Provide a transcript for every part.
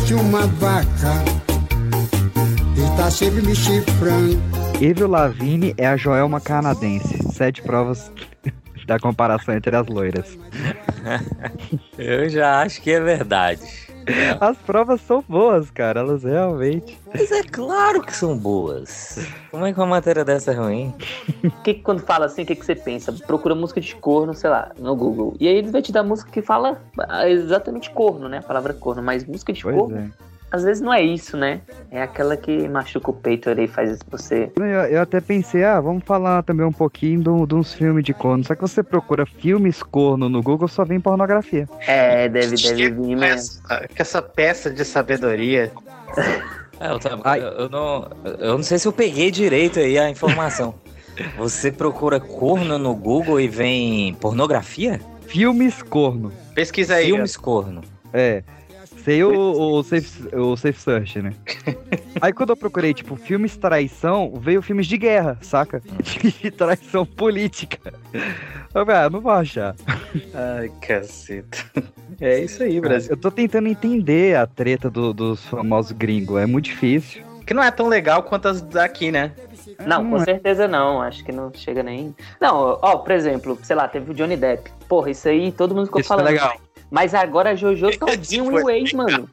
Parece uma vaca e tá sempre me chifrando. Avril Lavigne é a Joelma canadense. Sete provas da comparação entre as loiras. Eu já acho que é verdade. As provas são boas, cara. Elas realmente. Mas é claro que são boas. Como é que uma matéria dessa é ruim? Que quando fala assim, o que, que você pensa? Procura música de corno, sei lá, no Google. E aí ele vai te dar música que fala exatamente corno, né? A palavra corno, mas música de Pois corno. é. Às vezes não é isso, né? É aquela que machuca o peito ali e faz você. Eu, eu até pensei, ah, vamos falar também um pouquinho de uns filmes de corno. Só que você procura filmes corno no Google, só vem pornografia. É, deve, deve vir mesmo. Essa, que essa peça de sabedoria. É, eu, tava- Ai. eu- eu não, eu não sei se eu peguei direito aí a informação. Você procura corno no Google e vem pornografia? Filmes corno. Pesquisa aí. Filmes corno. É. Sei o, o, safe, o Safe Search, né? Aí quando eu procurei, tipo, filmes traição, veio filmes de guerra, saca? De traição política. Eu falei, ah, não vou achar. Ai, caceta. É isso aí, Brasil. Eu tô tentando entender a treta do- dos famosos gringos, é muito difícil. Que não é tão legal quanto as daqui, né? Não, com é. certeza não. Acho que não chega nem. Não, ó, por exemplo, sei lá, teve o Johnny Depp. Porra, isso aí todo mundo ficou Isso é falando. legal. Mas agora a Jojo todinho e o ex, mano.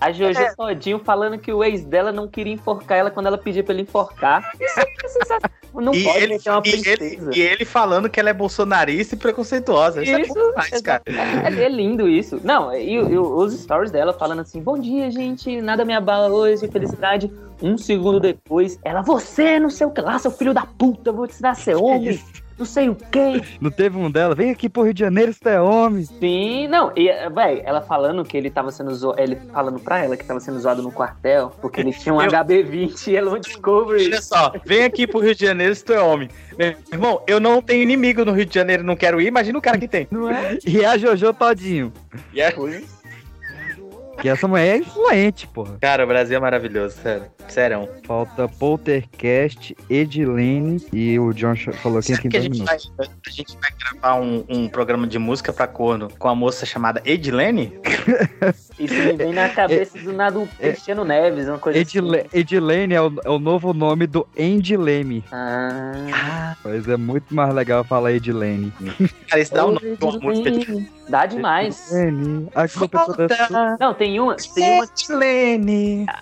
A Jojo É. todinho falando que o ex dela não queria enforcar ela quando ela pedia pra ele enforcar. Isso é sensacional. Não e, pode ele, meter uma e, ele, e ele falando que ela é bolsonarista e preconceituosa. Isso, é Isso, bom demais, cara. É, é lindo isso. Não, e, e os stories dela falando assim: Bom dia, gente, nada me abala hoje, felicidade. Um segundo depois, ela, você, não sei o que lá, seu filho da puta, vou te ensinar a ser homem, não sei o que. Não teve um dela? Vem aqui pro Rio de Janeiro, se tu é homem. Sim, não, e, véi, ela falando que ele tava sendo zoado, ele falando pra ela que tava sendo zoado no quartel, porque ele tinha um Eu- HB20 e ela não Discovery. Olha só, vem aqui pro Rio de Janeiro se tu é homem. Meu irmão, eu não tenho inimigo no Rio de Janeiro, não quero ir. Imagina o cara que tem. Não é? E a Jojo todinho. E é- Que essa mulher é influente, porra. Cara, o Brasil é maravilhoso, sério. Sério. Falta Poltercast, Edilene e o John falou que Sabe tem que a gente, vai, a gente vai gravar um, um programa de música pra corno com a moça chamada Edilene? Isso me vem na cabeça do nada o Cristiano Neves, uma coisa Edile- assim. Edilene é o, é o novo nome do Andy Leme. Ah, Mas é muito mais legal falar Edilene. Cara, isso dá um nome pra uma música de Dá demais. Edilene, a culpa toda sua. Volta, Não, tem uma, tem uma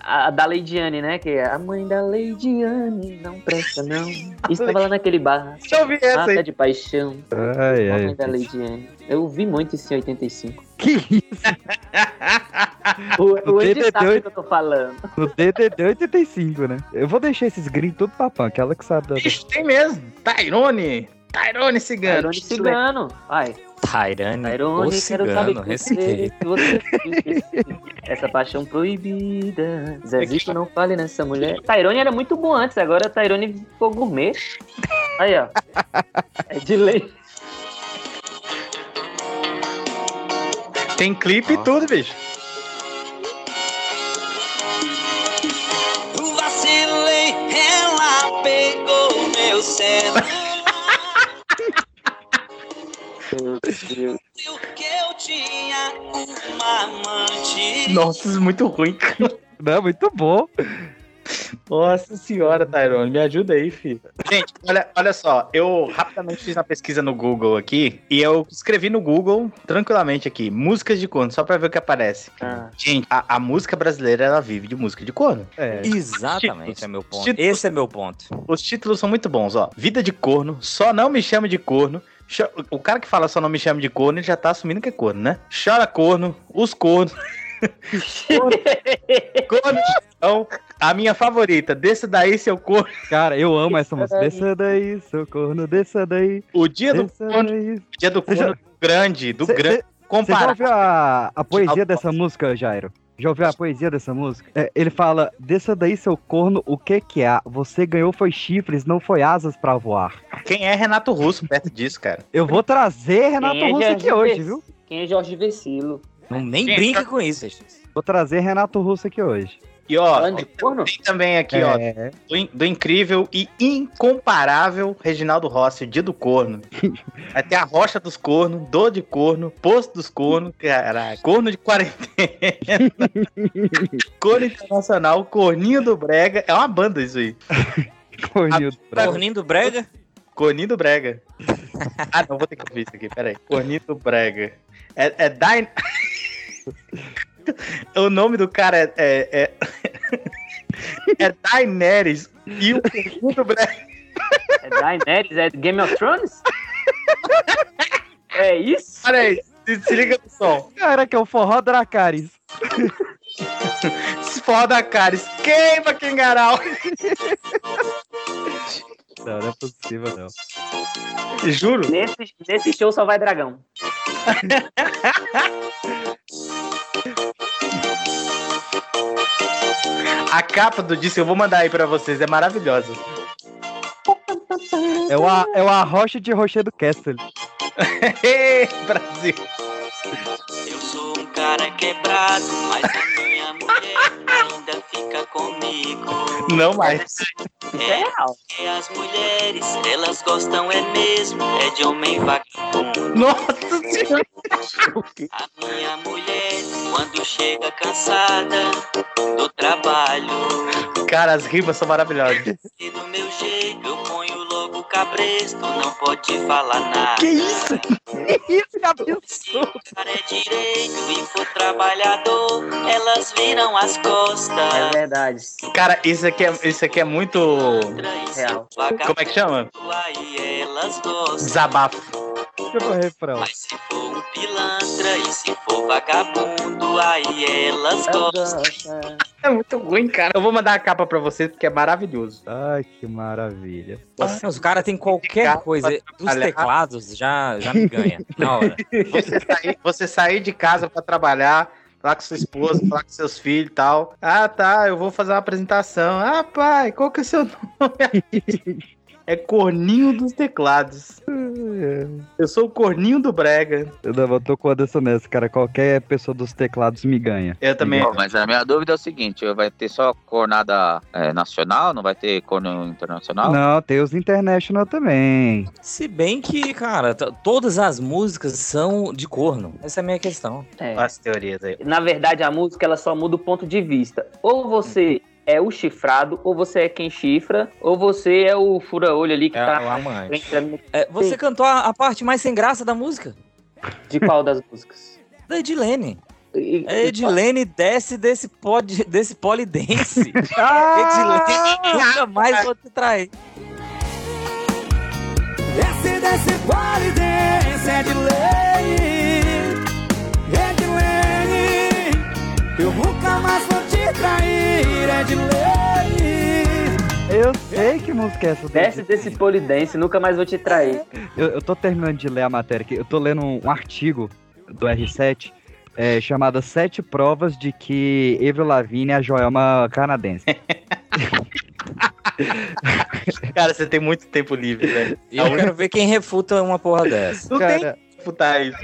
a, a da Leidiane, né? Que é a mãe da Leidiane, não presta não. Estava lá naquele bar, Deixa eu ouvir essa mata aí. de paixão. Ai, A ai. mãe da Leidiane. Eu vi muito isso em 85. Que isso? O, o DDD sabe o que eu tô falando. No DDD 85, né? Eu vou deixar esses gringos tudo pra punk, ela que sabe da... Bicho, tem mesmo. Tyrone. Tyrone Cigano. Tyrone Cigano. Vai. Tyrone, Tyrone, o saber cigano, que respeito. você Essa paixão proibida. Zezito não fale nessa mulher. Tyrone era muito bom antes, agora Tyrone ficou gourmet. Aí, ó. É de lei. Tem clipe e tudo, bicho. Vacilei, ela pegou meu celular. Meu Deus. Nossa, isso é muito ruim, cara. Não, muito bom. Nossa senhora, Tyrone, me ajuda aí, filho. Gente, olha, olha só, eu rapidamente fiz uma pesquisa no Google aqui e eu escrevi no Google, tranquilamente aqui, músicas de corno, só pra ver o que aparece. Ah, Gente, a, a música brasileira, ela vive de música de corno. É. Exatamente, é meu ponto. Títulos. Esse é meu ponto. Os títulos são muito bons, ó. Vida de corno, só não me chame de corno. O cara que fala só não me chame de corno, ele já tá assumindo que é corno, né? Chora corno, os cornos. corno, corno, então, a minha favorita, desça daí seu corno. Cara, eu amo essa música. daí. Desça daí, seu corno, desça daí. O dia do corno, daí. dia do Você já- corno grande, do Cê- grande, cê- Você já ouviu a, a poesia Alto. dessa música, Jairo? Já ouviu a poesia dessa música? É, ele fala: Desça daí, seu corno, o que que há? Você ganhou foi chifres, não foi asas pra voar. Quem é Renato Russo perto disso, cara? Eu vou trazer Renato é Russo aqui Jorge hoje, Vec- viu? Quem é Jorge Vecilo? Não, nem Gente, brinque com isso. Vou trazer Renato Russo aqui hoje. E ó, tem também aqui, ó, É, do, in- do incrível e incomparável Reginaldo Rossi, dia do corno. Vai ter a rocha dos cornos, dor de corno, posto dos cornos, caralho, corno de quarentena, corno internacional, corninho do brega, é uma banda isso aí, corninho do bravo. Corninho do Brega? corninho do brega. ah, não, vou ter que ouvir isso aqui, peraí. Corninho do brega. É, é Dain... o nome do cara é... É, é... é Daenerys e o do brega. É Daenerys? É Game of Thrones? É isso? Olha aí, se, se liga no som. Caraca, é o forró Dracarys. Se foda, cara. Queima, Kengarau. Não, não é possível, não. Juro. Nesse, nesse show só vai dragão. A capa do disco eu vou mandar aí pra vocês. É maravilhosa. É o, a, é o Arrocha de Rochedo Castle. Brasil. Eu sou cara quebrado, mas a minha mulher ainda fica comigo. Não mais. É real. E as mulheres, elas gostam é mesmo, é de homem vagabundo. Nossa senhora. A minha mulher, quando chega cansada do trabalho, Cara, as rimas são maravilhosas. e do meu jeito eu ponho logo cabresto, não pode falar nada. Que isso? Isso, que Se o cara é direito e for trabalhador, elas viram as costas. É verdade. Cara, isso aqui é, isso aqui é muito. Real. Como é que chama? Aí elas gostam. Desabafo. Deixa eu ver o refrão. Mas se for um pilantra e se for vagabundo, aí elas gostam. É muito ruim, cara. Eu vou mandar a capa pra vocês porque é maravilhoso. Ai, que maravilha. Mas o cara tem qualquer coisa. Dos trabalhar. teclados já, já me ganha. Na hora. Você sair, você sair de casa pra trabalhar, falar com sua esposa, falar com seus filhos e tal. Ah, tá, eu vou fazer uma apresentação. Ah, pai, qual que é o seu nome? É Corninho dos Teclados. Eu sou o Corninho do Brega. Eu não, eu tô com o Anderson nessa, cara. Qualquer pessoa dos teclados me ganha. Eu também. Bom, mas a minha dúvida é o seguinte: vai ter só cornada é, nacional? Não vai ter corno internacional? Não, tem os International também. Se bem que, cara, todas as músicas são de corno. Essa é a minha questão. É. As teorias aí. Na verdade, a música ela só muda o ponto de vista. Ou você é o chifrado, ou você é quem chifra, ou você é o fura-olho ali que É tá o amante. É, você Sim. cantou a, a parte mais sem graça da música? de qual das músicas? Da Edilene. E- A Edilene desce desse, pod, desse polidense. Ah! Edilene nunca mais vou te trair. Desce, desce, pole, desce, é de lei, é de lei. Eu nunca mais vou te trair, é de lei. Eu sei que música é essa. Desce desse polidense, nunca mais vou te trair. Eu, eu tô terminando de ler a matéria aqui. Eu tô lendo um, um artigo do R7 é, chamado Sete Provas de que Avril Lavigne é a Joelma canadense. Cara, você tem muito tempo livre, velho. Eu quero ver quem refuta uma porra dessa. Não tem Cara, que disputar isso.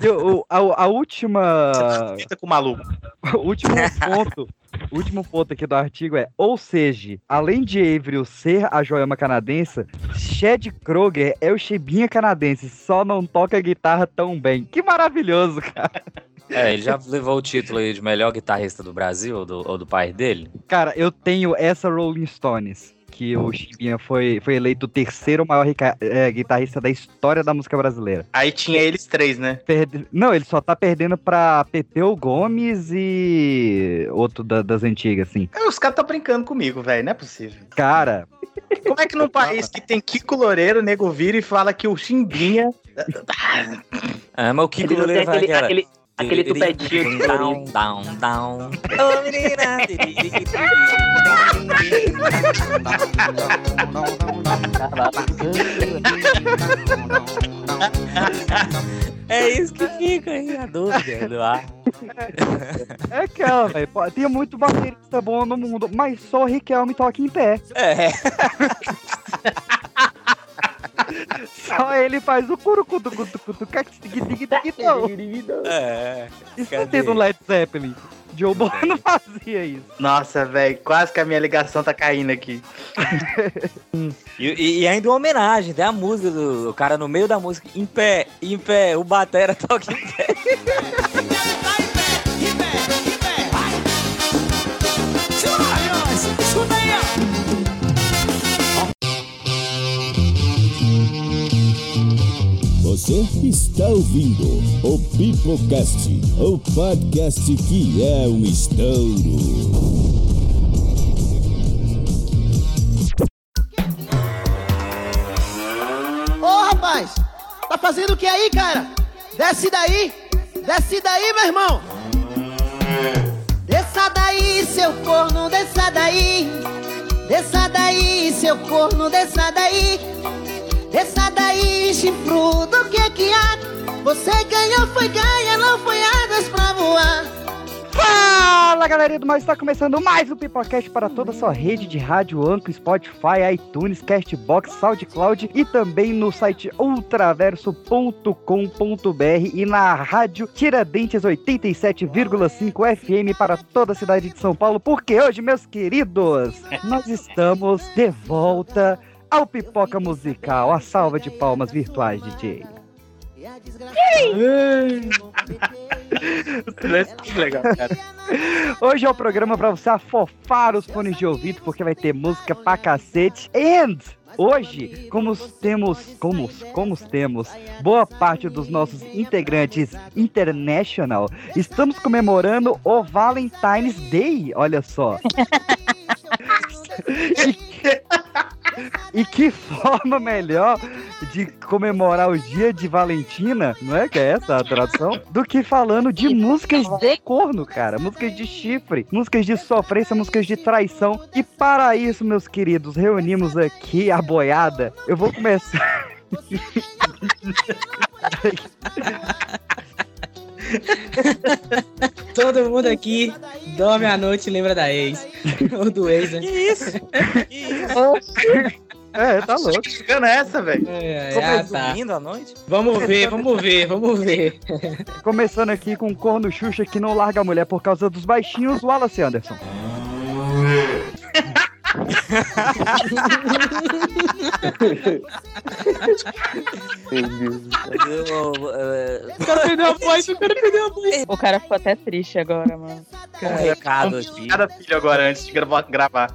Eu- a, a última. Fica com o maluco. O último ponto. O último ponto aqui do artigo é, ou seja, além de Avril ser a Joelma canadense, Chad Kroger é o Chibinha canadense, só não toca guitarra tão bem. Que maravilhoso, cara. É, ele já levou o título aí de melhor guitarrista do Brasil, ou do, ou do país dele. Cara, eu tenho essa Rolling Stones, que o Chibinha foi, foi eleito o terceiro maior rica- é, guitarrista da história da música brasileira. Aí tinha eles três, né? Perde- Não, ele só tá perdendo pra Pepeu Gomes e outro da- das antigas, assim. É, Os caras estão brincando comigo, velho. Não é possível. Cara, Como é que num país que tem Kiko Loureiro, o nego vira e fala que o Chimbinha. É, mas o Kiko Ele Loureiro vai aquele, aquele, aquele tupetinho de Down, down, down. Ô, menina. É isso que fica aí, a dúvida do ar. é aquela, velho. Tem muito baterista bom no mundo, mas só o Riquelme toca em pé. É, Só ele faz o curucutu cutu cutu é. Isso não tem no Led Zeppelin. Joe Boy não fazia isso. Nossa, velho, quase que a minha ligação tá caindo aqui. E, e- e ainda uma homenagem, tem a música do o cara no meio da música, em pé, em pé, o batera toca em pé. está ouvindo o Pipocast, o podcast que é um estouro. Ô rapaz, tá fazendo o que aí, cara? Desce daí, desce daí, meu irmão. Desça daí, seu corno, desça daí. Desça daí, seu corno, desça daí. Desça daí, chifrudo, o que é que há? Você ganhou, foi ganha, não foi asas pra voar. Fala galerinha do mal, está começando mais um Pipocast para toda a sua rede de rádio, Anco, Spotify, iTunes, Castbox, SoundCloud e também no site ultraverso.com.br e na rádio Tiradentes 87,5 FM para toda a cidade de São Paulo, porque hoje, meus queridos, nós estamos de volta ao Pipoca Musical, a salva de palmas virtuais, DJ. Que legal, cara. Hoje é o programa pra você afofar os fones de ouvido, porque vai ter música pra cacete. And hoje, como temos, como, como temos boa parte dos nossos integrantes international, estamos comemorando o Valentine's Day, olha só. E que forma melhor de comemorar o dia de Valentina, não é que é essa a tradução? Do que falando de músicas de corno, cara. Músicas de chifre, músicas de sofrência, músicas de traição. E para isso, meus queridos, reunimos aqui a boiada. Eu vou começar. Todo mundo aqui dorme à noite e lembra da ex. Ou do ex, né? Que isso? Que isso? É, tá louco. Chegando essa, velho. É, Como ah, é tá. domingo à noite? Vamos ver, vamos ver, vamos ver. Começando aqui com o corno Xuxa que não larga a mulher por causa dos baixinhos, Wallace Anderson. Eu, eh, O cara perdeu a voz, o cara perdeu a voz. O cara ficou até triste agora, mano. um recado aqui. Cada filho agora, antes de gra- gravar.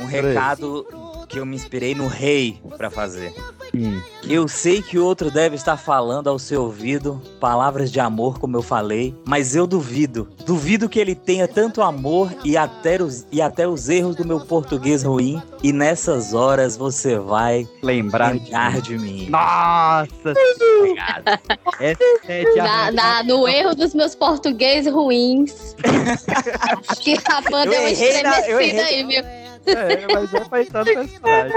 Um recado que eu me inspirei no rei pra fazer. Hum. Eu sei que outro deve estar falando ao seu ouvido palavras de amor, como eu falei, mas eu duvido. Duvido que ele tenha tanto amor e até os, e até os erros do meu português ruim. E nessas horas você vai Lembrar de lembrar de mim. Nossa, é de Na, na- no erro dos meus português ruins. Acho que a banda Eu deu uma na- estremecida errei. aí, viu? É, mas é pra entrar no personagem.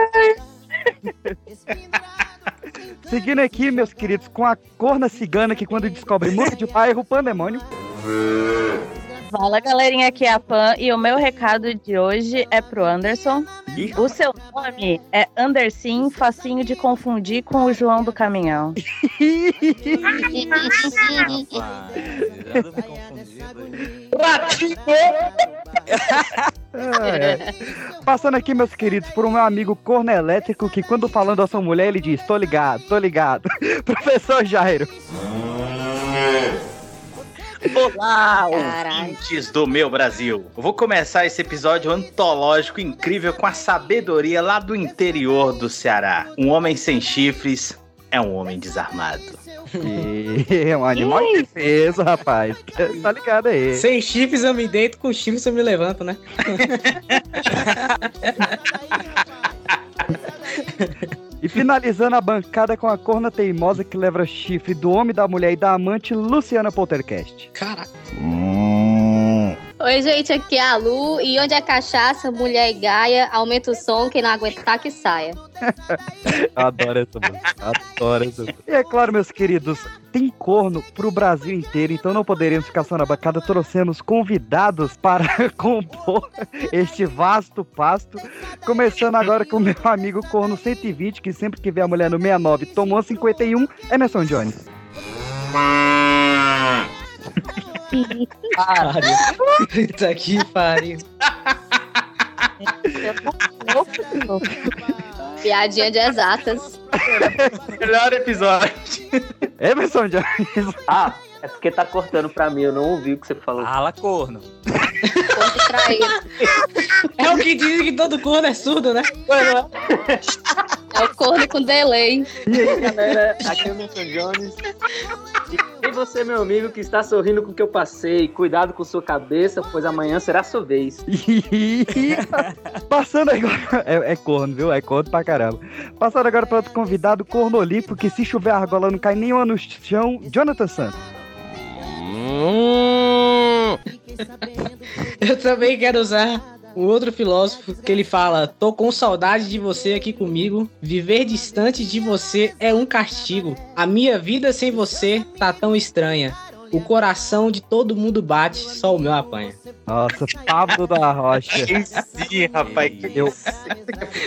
Seguindo aqui, meus queridos, com a corna cigana que quando descobre música de bairro, o pandemônio. Fala galerinha, aqui é a Pan e o meu recado de hoje é pro Anderson. O seu nome é Anderson, facinho de confundir com o João do Caminhão. Rapaz, me. É. Passando aqui, meus queridos, por um meu amigo corno elétrico que quando falando a sua mulher, ele diz, tô ligado, tô ligado. Professor Jairo. Olá, Caralho. ouvintes do meu Brasil. Eu vou começar esse episódio antológico incrível com a sabedoria lá do interior do Ceará. Um homem sem chifres é um homem desarmado. É um animal de defesa, rapaz. Tá ligado aí. Sem chifres eu me deito, com chifres eu me levanto, né? E finalizando a bancada com a corna teimosa que leva chifre do homem, da mulher e da amante, Luciana Poltercast. Caraca. Oi, gente, aqui é a Lu. E onde é cachaça, mulher e gaia, aumenta o som, quem não aguentar que saia. Adoro essa música. Adoro essa música. E é claro, meus queridos, tem corno pro Brasil inteiro, então não poderíamos ficar só na bancada. Trouxemos convidados para compor este vasto pasto. Começando agora com o meu amigo Corno 120, que sempre que vê a mulher no 69 tomou 51, Emerson Jones. Puta que pariu. Piadinha de exatas. Melhor episódio. Emerson Jones. Ah, é porque tá cortando pra mim, eu não ouvi o que você falou. Fala, corno. Corno traído. É o que dizem que todo corno é surdo, né? É o corno com delay. E aí, galera, aqui é o Milton Jones. E você, meu amigo, que está sorrindo com o que eu passei, cuidado com sua cabeça, pois amanhã será sua vez. Passando agora. É, é corno, viu? É corno pra caramba. Passando agora para outro convidado, corno olímpico, que se chover a argola não cai nenhuma no chão, Jonathan Santos. Eu também quero usar um outro filósofo que ele fala: Tô com saudade de você aqui comigo. Viver distante de você é um castigo. A minha vida sem você tá tão estranha. O coração de todo mundo bate, só o meu apanha. Nossa, Pablo da Rocha. Sim, rapaz. Eu,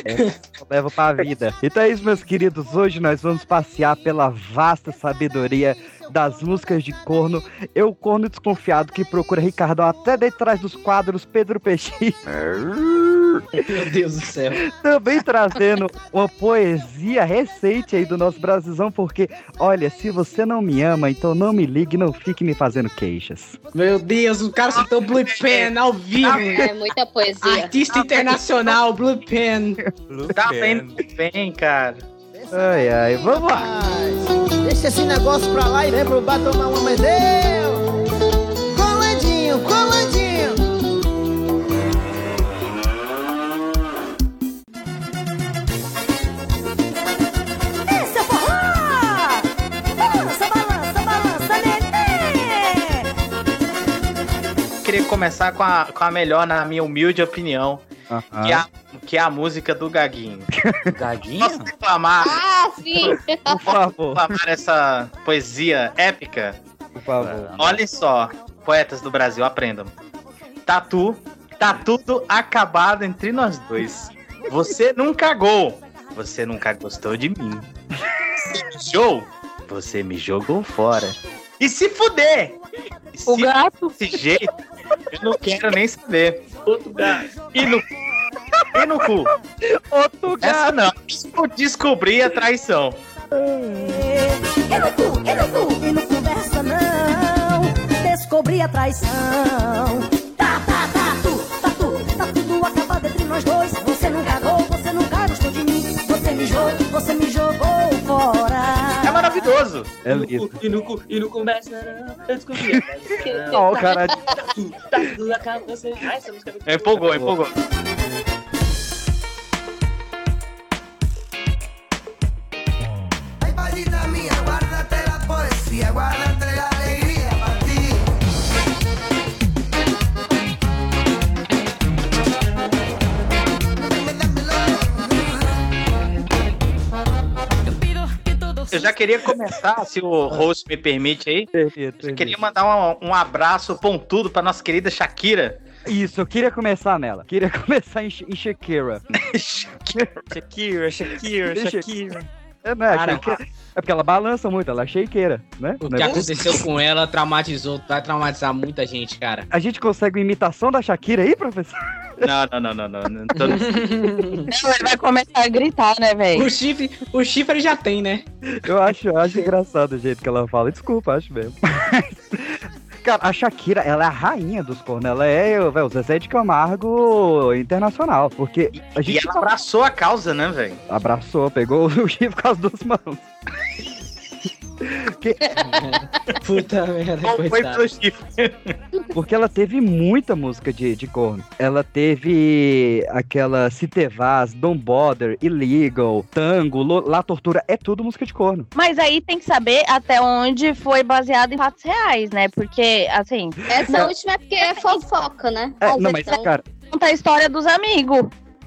é, eu levo pra vida. Então é isso, meus queridos. Hoje nós vamos passear pela vasta sabedoria das músicas de corno. Eu, corno desconfiado, que procura Ricardo até detrás dos quadros Pedro Peixinho. Meu Deus do céu. Também trazendo uma poesia recente aí do nosso Brasilzão, porque, olha, se você não me ama, então não me ligue, não fique me fazendo queixas. Meu Deus, o cara citou Blue Pen ao vivo. É muita poesia. Artista internacional, Blue Pen. Tá bem, bem, cara. Ai, ai, vamos lá. Deixa esse negócio pra lá e vem pro bar tomar uma mais eu. Colandinho, colandinho. Esse é forró! Balança, balança, balança, neném! Queria começar com a, com a melhor, na minha humilde opinião, que, é a, que é a música do Gaguinho. Gaguinho? Posso reclamar, Ah, sim. Por favor, reclamar essa poesia épica? por favor. Olhem só, poetas do Brasil, aprendam. Tatu, tá tudo acabado entre nós dois. Você não cagou, você nunca gostou de mim. Mijou, você me jogou fora. E se fuder! E O se gato. desse jeito, eu não quero nem saber. Outro gato. E no, e no cu. Outro Essa não. Eu descobri a traição. E no cu, e no cu, e não conversa não Descobri a traição Tá, tá, tá, tu, tá, tu, tá tudo acabado entre nós dois Você não cagou, você nunca gostou de mim Você me jogou, você me É maravilhoso. É lindo. E no e não. Eu descobri. Ó, o cara. Tá tudo acabado, você. Ai, essa música é Empolgou, empolgou. Guárdate Eu já queria começar, se o host me permite aí. Perfeito, Eu queria mandar um, um abraço pontudo pra nossa querida Shakira. Isso, eu queria começar nela. Queria começar em, em Shakira. Shakira, Shakira, Shakira. É, né? Cara, Shakira- é porque ela balança muito, ela é shakeira, né? O Né? que aconteceu com ela traumatizou, vai traumatizar muita gente, cara. A gente consegue uma imitação da Shakira aí, professor? Não, não, não, não, não. não tô- Não, ele vai começar a gritar, né, velho? O chifre, o chifre ele já tem, né? Eu acho, eu acho engraçado o jeito que ela fala. Desculpa, acho mesmo. Cara, a Shakira, ela é a rainha dos cornos. Ela é véio, o Zezé de Camargo internacional. Porque a E gente ela abraçou a causa, né, velho? abraçou, pegou o chifre com as duas mãos. Que- Puta merda, Qual foi chifre? porque ela teve muita música de, de corno. Ela teve aquela Se Te Vaz, Don't Bother, Illegal, Tango, La Tortura. É tudo música de corno. Mas aí tem que saber até onde foi baseado em fatos reais, né? Porque, assim, Essa Não. última é porque é fofoca, né? É, não, mas, Então, cara, conta a história dos amigos.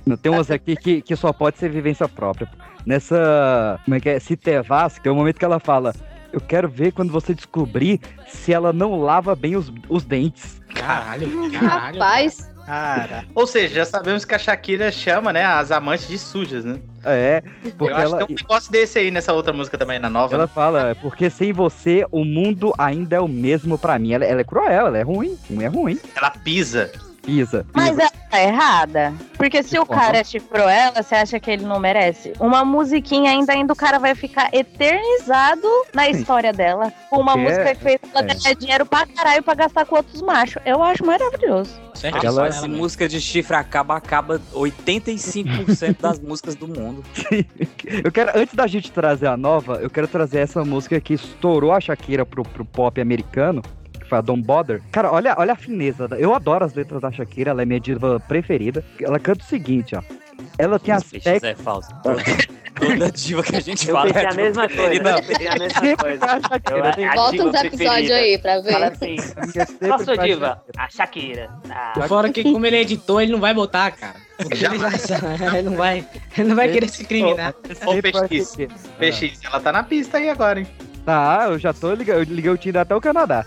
Não, tem umas aqui que, que só pode ser vivência própria. Nessa. Como é que é? Se Tevas, tem um momento que ela fala. Eu quero ver quando você descobrir se ela não lava bem os, os dentes. Caralho, caralho. Rapaz, Cara. Ou seja, já sabemos que a Shakira chama, né, as amantes de sujas, né? É, porque Eu acho ela, que tem um negócio desse aí nessa outra música também, na nova. ela né? fala, porque sem você o mundo ainda é o mesmo pra mim. Ela, ela é cruel, ela é ruim. Ruim é ruim. Ela pisa. Pisa. Mas ela tá errada. Porque se o cara chifrou ela, você acha que ele não merece? Uma musiquinha ainda, ainda o cara vai ficar eternizado na história dela. Com uma Porque música que fez ela é. ganhar dinheiro pra caralho pra gastar com outros machos. Eu acho maravilhoso. Certo? Ela- Essa música de chifre acaba, acaba 85% das músicas do mundo. Eu quero, antes da gente trazer a nova, eu quero trazer essa música que estourou a Shakira pro, pro pop americano, foi a Don't Bother. Cara, olha, olha a fineza. Eu adoro as letras da Shakira, ela é minha diva preferida. Ela canta o seguinte, ó. Ela tem aspecto. é falso. Toda, diva que a gente Eu fala é a mesma coisa. preferida Eu pensei a mesma coisa. Eu- a Volta diva uns episódios aí pra ver. Fala assim. Qual sua pra diva? A Shakira. Ah, Fora que como ele é editor, ele não vai botar, cara. Ele, já, ele não vai, ele não vai querer se incriminar. Ô, PX, ser- PX, ela tá na pista aí agora, hein? Tá, eu já tô ligando. Eu liguei o Tinder até o Canadá.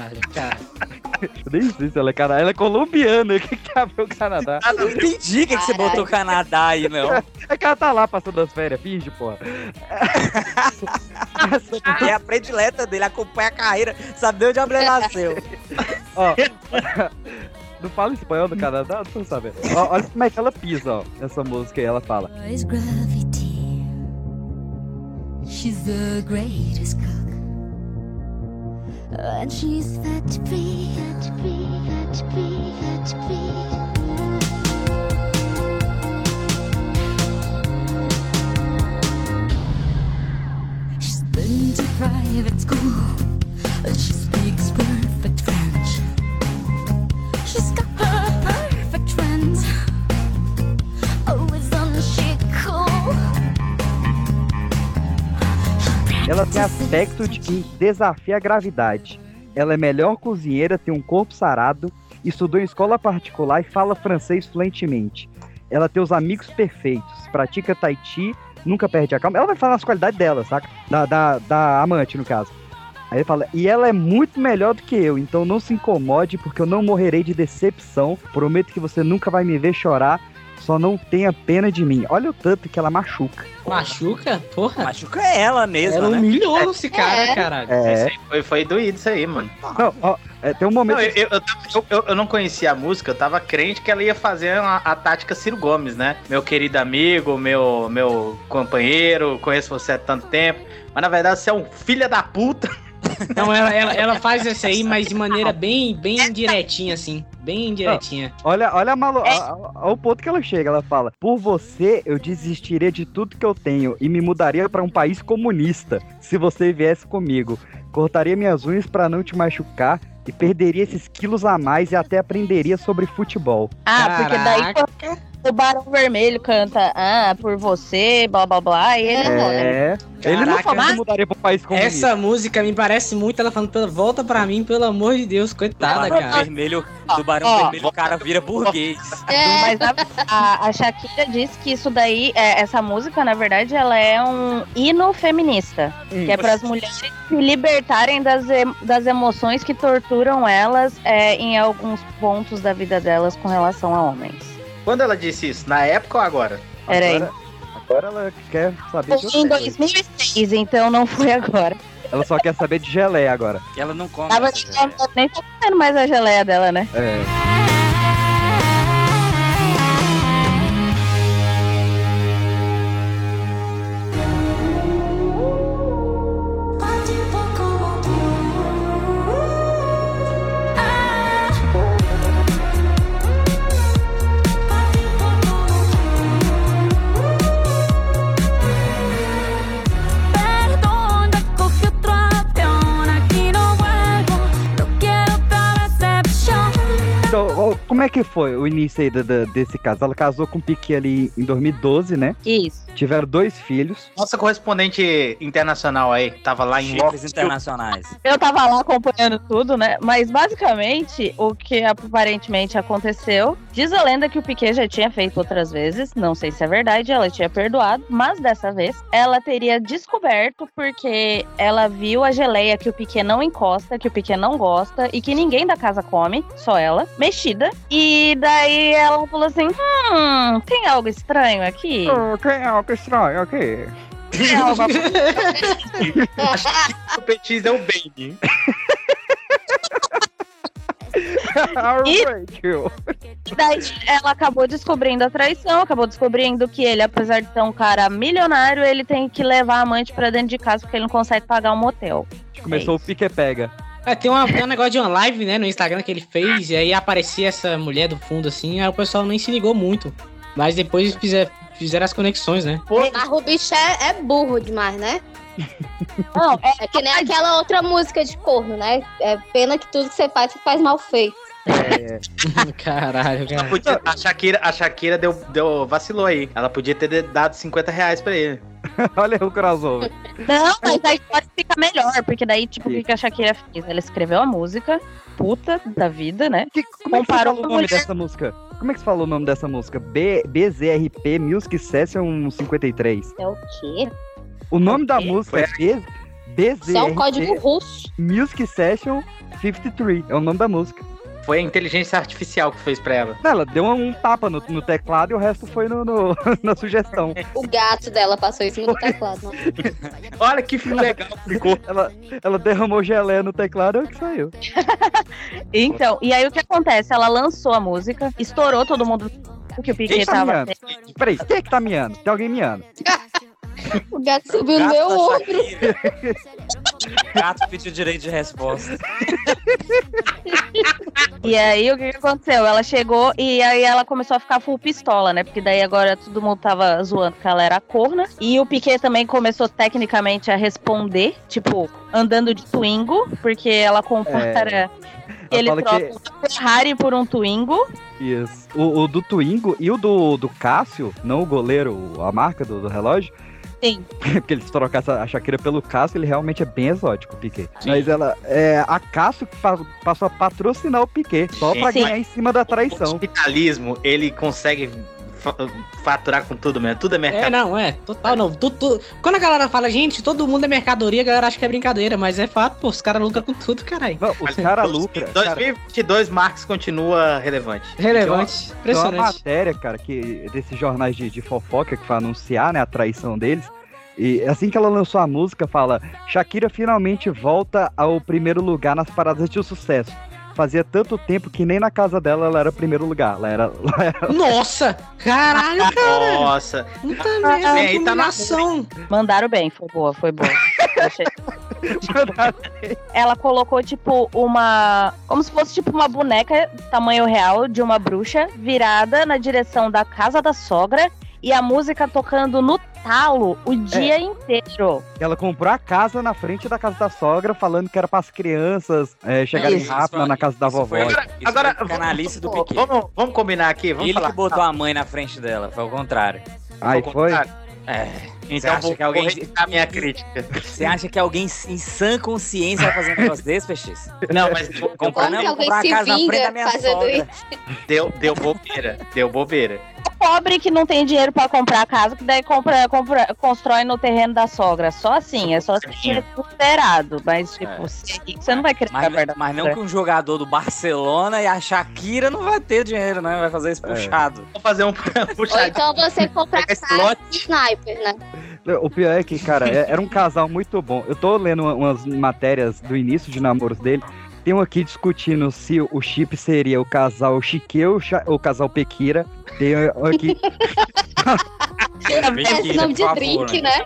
Caralho, cara. Eu nem sei se ela é Canadá. Ela é colombiana. O que, que tem a ver o Canadá? Ah, não entendi que, que você botou Canadá aí, não. É que ela tá lá passando as férias, finge, porra. É a predileta dele, acompanha a carreira, sabe de onde a mulher nasceu. Ó, não fala espanhol do Canadá? Não tô sabendo. Ó, olha como é que ela pisa, ó, nessa música aí. Ela fala. She's the greatest cook. And she's to be, fat be, fat be, fat to. She's been to private school. And she speaks perfect French. She's got her perfect friends. Ela tem aspecto de quem desafia a gravidade. Ela é melhor cozinheira, tem um corpo sarado, estudou em escola particular e fala francês fluentemente. Ela tem os amigos perfeitos, pratica tai chi, nunca perde a calma. Ela vai falar as qualidades dela, saca? Da, da, da amante, no caso. Aí ele fala, e ela é muito melhor do que eu, então não se incomode, porque eu não morrerei de decepção. Prometo que você nunca vai me ver chorar, só não tenha pena de mim. Olha o tanto que ela machuca. Machuca? Porra. Machuca ela mesma, Ela né? humilhou esse cara, É. caralho. É. Foi, foi doído isso aí, mano. Não, ó, é, tem um momento. Não, eu, eu, eu, eu- eu- eu não conhecia a música, eu tava crente que ela ia fazer a, a tática Ciro Gomes, né? Meu querido amigo, meu, meu companheiro, conheço você há tanto tempo. Mas na verdade você é um filho da puta. Então ela, ela, ela faz essa aí, mas de maneira bem, bem direitinha, assim. Bem direitinha. Olha, olha a malu... a- a- ao ponto que ela chega. Ela fala: Por você, eu desistiria de tudo que eu tenho e me mudaria para um país comunista se você viesse comigo. Cortaria minhas unhas para não te machucar e perderia esses quilos a mais e até aprenderia sobre futebol. Ah, porque daí Caraca. O Barão Vermelho canta, ah, por você, blá blá blá, e ele não, né? É. Ele não que mudaria para um país comunista. Essa música me parece muito ela falando, "Pela- volta pra mim, pelo amor de Deus, coitada, cara. vermelho, do Barão Ó. Vermelho, o cara vira burguês. É, Mas a, a, a Shakira disse que isso daí, é, essa música, na verdade, ela é um hino feminista. Que é para as mulheres se libertarem das, em- das emoções que torturam elas é, em alguns pontos da vida delas com relação a homens. Quando ela disse isso? Na época ou agora? Peraí. Agora, agora ela quer saber de Em outra coisa. 2006, então não foi agora. Ela só quer saber de geleia agora. E ela não come. Ela nem tá comendo mais a geleia dela, né? É. que foi o início aí da- da- desse caso? Ela casou com o Piquet ali em 2012, né? Isso. Tiveram dois filhos. Nossa correspondente internacional aí, tava lá em Chifres internacionais. Eu tava lá acompanhando tudo, né? Mas basicamente o que aparentemente aconteceu, diz a lenda que o Piquet já tinha feito outras vezes, não sei se é verdade, ela tinha perdoado, mas dessa vez ela teria descoberto porque ela viu a geleia que o Piquet não encosta, que o Piquet não gosta e que ninguém da casa come, só ela, mexida, E daí ela falou assim: hum, tem algo estranho aqui? Oh, tem algo estranho aqui. Tem algo O Petis é o Bane. E- Rachel. Daí ela acabou descobrindo a traição, acabou descobrindo que ele, apesar de ser um cara milionário, ele tem que levar a amante pra dentro de casa porque ele não consegue pagar um motel. Começou o pique-pega. É, tem, uma, tem um negócio de uma live, né, no Instagram que ele fez, e aí aparecia essa mulher do fundo assim, aí o pessoal nem se ligou muito. Mas depois fizer, fizeram as conexões, né? Mas o bicho é, é burro demais, né? Não, é, que nem aquela outra música de corno, né? É pena que tudo que você faz, você faz mal feito. Caralho, cara. Podia- a Shakira, a Shakira deu, deu, vacilou aí. Ela podia ter dado 50 reais pra ele. Olha o crossover. Não, mas a história fica melhor, porque daí, tipo, o que que a Shakira fez? Ela escreveu a música, puta da vida, né? Como é que você Comparou fala o nome mulher. dessa música? Como é que você fala o nome dessa música? B, BZRP Music Session 53. É o quê? O nome da música é B, BZRP Isso é um código russo. Music Session 53. É o nome da música. Foi a inteligência artificial que fez pra ela. Ela deu um tapa no, no teclado e o resto foi no, no- na sugestão. O gato dela passou em cima do teclado. não. Olha que filme legal ficou. Ela, ela derramou gelé no teclado e é o que saiu. Então, e aí o que acontece? Ela lançou a música, estourou todo mundo que o Quem Piquet tá tava. miando? Peraí, quem é que tá miando? Tem alguém miando. O gato subiu no meu ombro. Gato pediu direito de resposta. E aí o que, aconteceu? Ela chegou e aí ela começou a ficar full pistola, né? Porque daí agora todo mundo tava zoando que ela era corna. E o Piquet também começou tecnicamente a responder, tipo, andando de Twingo, porque ela compara. Ele fala troca que- uma Ferrari por um Twingo. Isso. O, o do Twingo e o do, do Cássio, não o goleiro, a marca do, do relógio. Sim. Porque eles trocaram a Shakira pelo Cássio, ele realmente é bem exótico, o Piquet. Mas ela, é, a Cássio passou a patrocinar o Piquet, só pra Sim. ganhar em cima da traição. Capitalismo, ele consegue faturar com tudo mesmo. Tudo é mercado. É, não, é, total não. Tu- tu- Quando a galera fala, gente, todo mundo é mercadoria, a galera acha que é brincadeira, mas é fato, pô, os caras lucram com tudo, caralho. Os caras lucram. Em 2022, Marx continua relevante. Relevante, Tem uma impressionante. matéria, cara, que desses jornais de, de fofoca que foi anunciar, né, a traição deles. E assim que ela lançou a música, fala: Shakira finalmente volta ao primeiro lugar nas paradas de sucesso. Fazia tanto tempo que nem na casa dela ela era primeiro lugar. Ela era. Ela era... Nossa! Caralho, cara! Nossa! Puta Vem merda, aí, tá na. Mandaram bem, foi boa, foi boa. Achei- Ela colocou, tipo, uma. Como se fosse, tipo, uma boneca tamanho real de uma bruxa virada na direção da casa da sogra e a música tocando no talo o dia inteiro. Ela comprou a casa na frente da casa da sogra, falando que era para as crianças é, chegarem Isso, rápido isso na casa da vovó. Foi, Agora- agora- foi canalice do Piquet. Vamos, vamos combinar aqui, vamos Ele falar. que botou a mãe na frente dela, foi o contrário. Aí foi. É. Então acha vou, que alguém- retirar minha crítica. Você acha que alguém em sã consciência vai fazer um negócio desse, PX? Não, mas vou comprar, não, comprar a casa na frente da minha sogra. deu, deu bobeira. Deu bobeira. Pobre que não tem dinheiro pra comprar casa, que daí compra, compra, constrói no terreno da sogra. Só assim, é só se ser considerado. Mas, tipo, se é você não vai querer Mas, ficar perto da mas não que um jogador do Barcelona e a Shakira não vai ter dinheiro, né? Vai fazer isso puxado. Vou fazer um Ou puxadinho. então você comprar casa de sniper, né? O pior é que, cara, é- era um casal muito bom. Eu tô lendo uma- umas matérias do início de namoros dele. Tem um aqui discutindo se o chip seria o casal Chiqueu ou o casal Pequira. Tem um aqui. Parece nome de drink, né?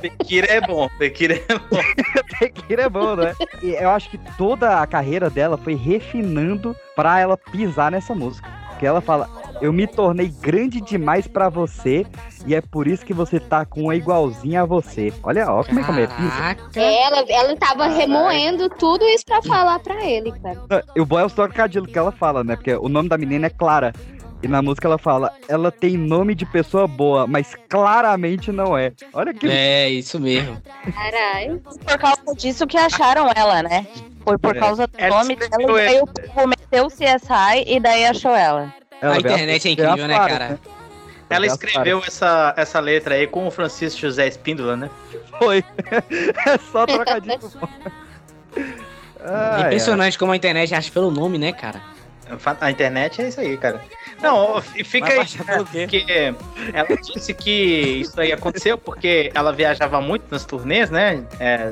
Tequila é bom. Tequila é bom. Tequila é bom, né? E eu acho que toda a carreira dela foi refinando pra ela pisar nessa música. Que ela fala: Eu me tornei grande demais pra você e é por isso que você tá com uma igualzinha a você. Olha, ó, como é que é pisa. Ela, ela tava remoendo tudo isso pra falar pra ele, cara. E o bom é o trocadilho que ela fala, né? Porque o nome da menina é Clara. E na música ela fala, ela tem nome de pessoa boa, mas claramente não é. Olha que. É, isso mesmo. Caralho. Por causa disso que acharam ela, né? Foi por É. causa do Ela nome dela. E ele. aí o povo meteu o CSI e daí achou ela. Ela a internet é incrível, né, cara? Ela Vê as escreveu essa, essa letra aí com o Francisco José Espíndola, né? Foi. é só trocadilho. É Ai, impressionante como a internet acha pelo nome, né, cara? A internet é isso aí, cara. Não, e fica aí, porque ela disse que isso aí aconteceu porque ela viajava muito nas turnês, né? é,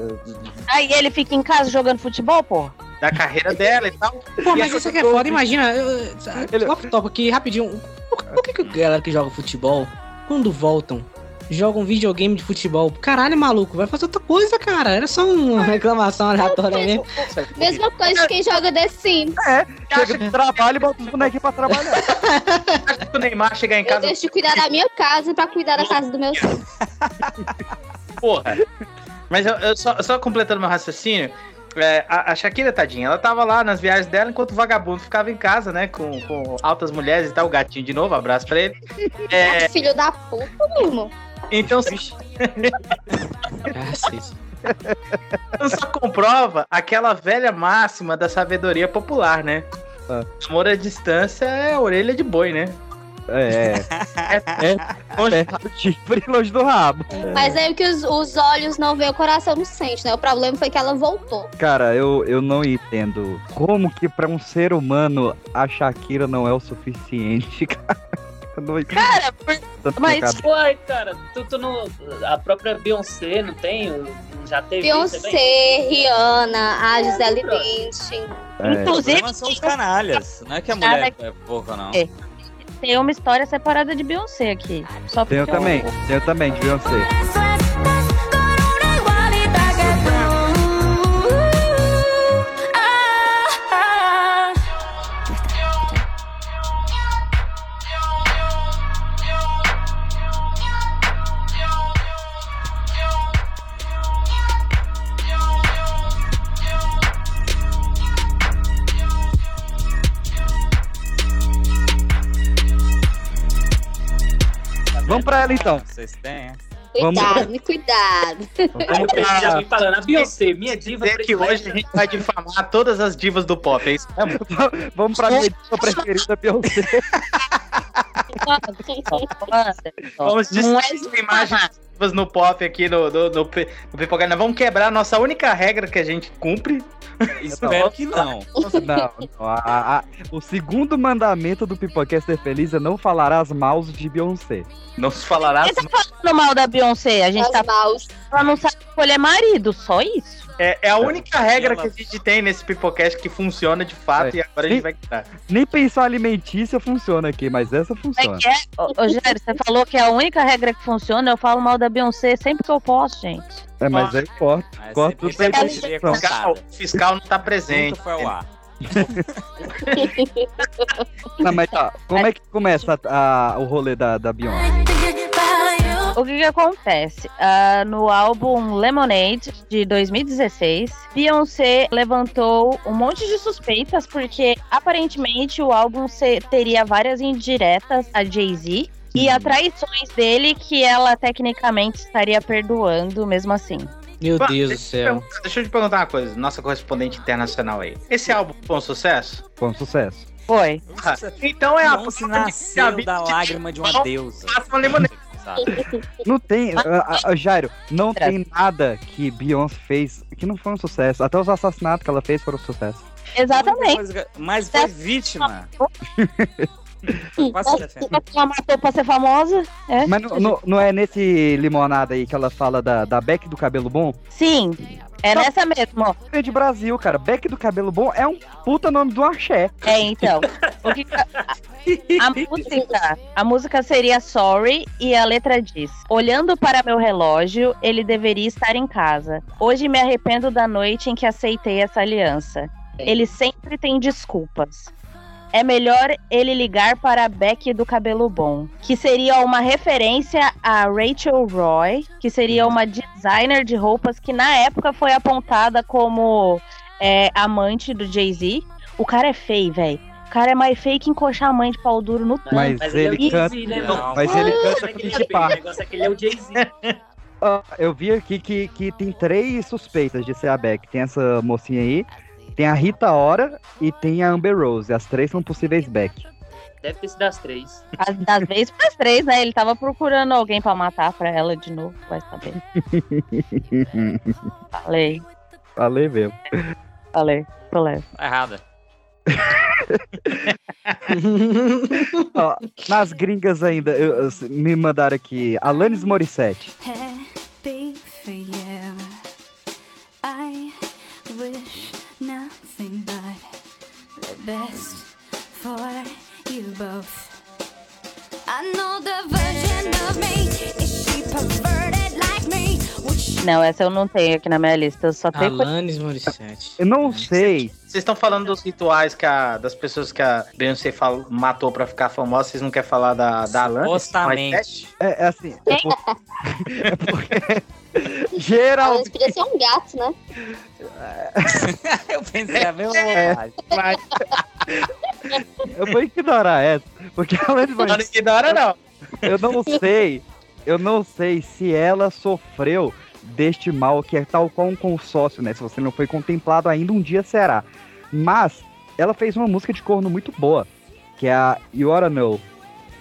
Aí ele fica em casa jogando futebol, pô? da carreira dela e tal. Pô, E mas isso aqui é foda, imagina. eu- Off top aqui, rapidinho. Por, por que, que a galera que joga futebol, quando voltam, jogam videogame de futebol? Caralho, maluco, vai fazer outra coisa, cara. Era só uma reclamação aleatória mesmo. Mesma coisa que quem joga The Sims. É, chega de trabalho e bota os bonequinhos pra trabalhar. o Neymar chegar em Eu casa. deixo de cuidar da minha casa pra cuidar da casa do meu filho. Porra. Mas eu, eu só, só completando meu raciocínio, é, a, a Shakira, tadinha, ela tava lá nas viagens dela enquanto o vagabundo ficava em casa, né? Com, com altas mulheres e tal, o gatinho de novo, abraço pra ele. É, Filho da puta, mesmo. Então, Então só comprova aquela velha máxima da sabedoria popular, né? Amor à distância é orelha de boi, né? É. é. Longe do chifre e longe do rabo. Mas é que os, os olhos não veem, o coração não sente, né? O problema foi que ela voltou. Cara, eu, eu não entendo como que pra um ser humano a Shakira não é o suficiente, cara. Não entendo. Cara, Tanto Mas, pecado. uai, cara, tu, tu não. A própria Beyoncé não tem? Já teve? Beyoncé, Rihanna, a Gisele Bündchen. É. Inclusive, são os canalhas. Não é que a mulher é porca, não. É. tem uma história separada de Beyoncé aqui. Só eu também, eu também, de Beyoncé. Vamos pra ela então. Vocês têm, é? Vamos- Cuidado, me cuidado. Aí eu pensei, já vim falando, a Beyoncé, minha diva Dizer que hoje a gente vai difamar todas as divas do pop, é isso mesmo? Vamos pra minha diva preferida, Beyoncé. Vamos é destruir imagens divas no pop aqui no, no, no, no Pipocast. Nós vamos quebrar a nossa única regra que a gente cumpre. Espero que não. Não, não. A- a- o segundo mandamento do Pipocaster Feliz é não falar as maus de Beyoncé. Não se falará Quem tá falando mal da Beyoncé? A gente tá maus. Ela não sabe escolher marido, só isso. É, é a única regra que a gente tem nesse Pipocast que funciona de fato É. e agora a gente vai quebrar. Nem pensão alimentícia funciona aqui, mas essa funciona. é que é? Ô, ô Jair, você falou que é a única regra que funciona. Eu falo mal da Beyoncé sempre que eu posso, gente. É, mas aí corta. Mas Corta ser Fiscal, o fiscal não tá presente. Foi ao ar. Não, mas tá. Como é que começa a- a- o rolê da, da Beyoncé? O que que acontece? Ah, no álbum Lemonade, de 2016, Beyoncé levantou um monte de suspeitas, porque aparentemente o álbum se- teria várias indiretas a Jay-Z e a traições dele que ela tecnicamente estaria perdoando mesmo assim. Meu Deus do eu céu. perguntar- Deixa eu te perguntar uma coisa, nossa correspondente internacional aí. Esse álbum foi um sucesso? Com sucesso. Foi. Ah, então é a que a nasceu da lágrima de uma Não deusa. Faça uma limonada. Sabe? Não tem. a- a- Jairo, não tem nada que Beyoncé fez que não foi um sucesso. Até os assassinatos que ela fez foram um sucesso. Exatamente. Mas foi vítima. Ela matou pra ser famosa? É. Mas não, não- não é nesse limonada aí que ela fala da, da Beck do cabelo bom? Sim, é nessa mesmo. É de Brasil, cara. Beck do cabelo bom é um puta nome do axé. É, então. Que a música, a música seria Sorry e a letra diz: Olhando para meu relógio, ele deveria estar em casa. Hoje me arrependo da noite em que aceitei essa aliança. Ele sempre tem desculpas. É melhor ele ligar para a Beck do cabelo bom, que seria uma referência a Rachel Roy, que seria uma designer de roupas que na época foi apontada como é, amante do Jay-Z. O cara é feio, velho. O cara é mais feio que encoxar a mãe de pau duro no tanque. Mas, Mas ele, é canta. Jay-Z, né, não, mas ele canta é com ele é feio? O negócio é que ele é o Jay-Z. Eu vi aqui que, que tem três suspeitas de ser a Beck. Tem essa mocinha aí, tem a Rita Ora e tem a Amber Rose. As três são possíveis Beck. Deve ter sido das três. As, das vezes pras três, né? Ele tava procurando alguém pra matar pra ela de novo, vai saber. Falei, Falei mesmo. falei, falei. Tá errada. Ó, nas gringas ainda, eu- eu- me mandaram aqui, Alanis Morissette. happy for you. I wish nothing but the best for you both. I know the version of me. Is she perverted Não, essa eu não tenho aqui na minha lista. Eu só tenho. Alanis Morissette. Eu não sei. Vocês estão falando dos rituais que a, das pessoas que a Beyoncé fal- matou pra ficar famosa, vocês não querem falar da, da Alanis? Supostamente. É, é assim. É, por- é porque. Geral. Alanis podia ser um gato, né? Eu pensei a mesma É. bobagem. Eu vou ignorar essa. Porque a Alanis Não, ignora, não. Eu não sei. Eu não sei se ela sofreu deste mal que é tal qual um consórcio, né? Se você não foi contemplado ainda, um dia será. Mas ela fez uma música de corno muito boa, que é a You Oughta Know.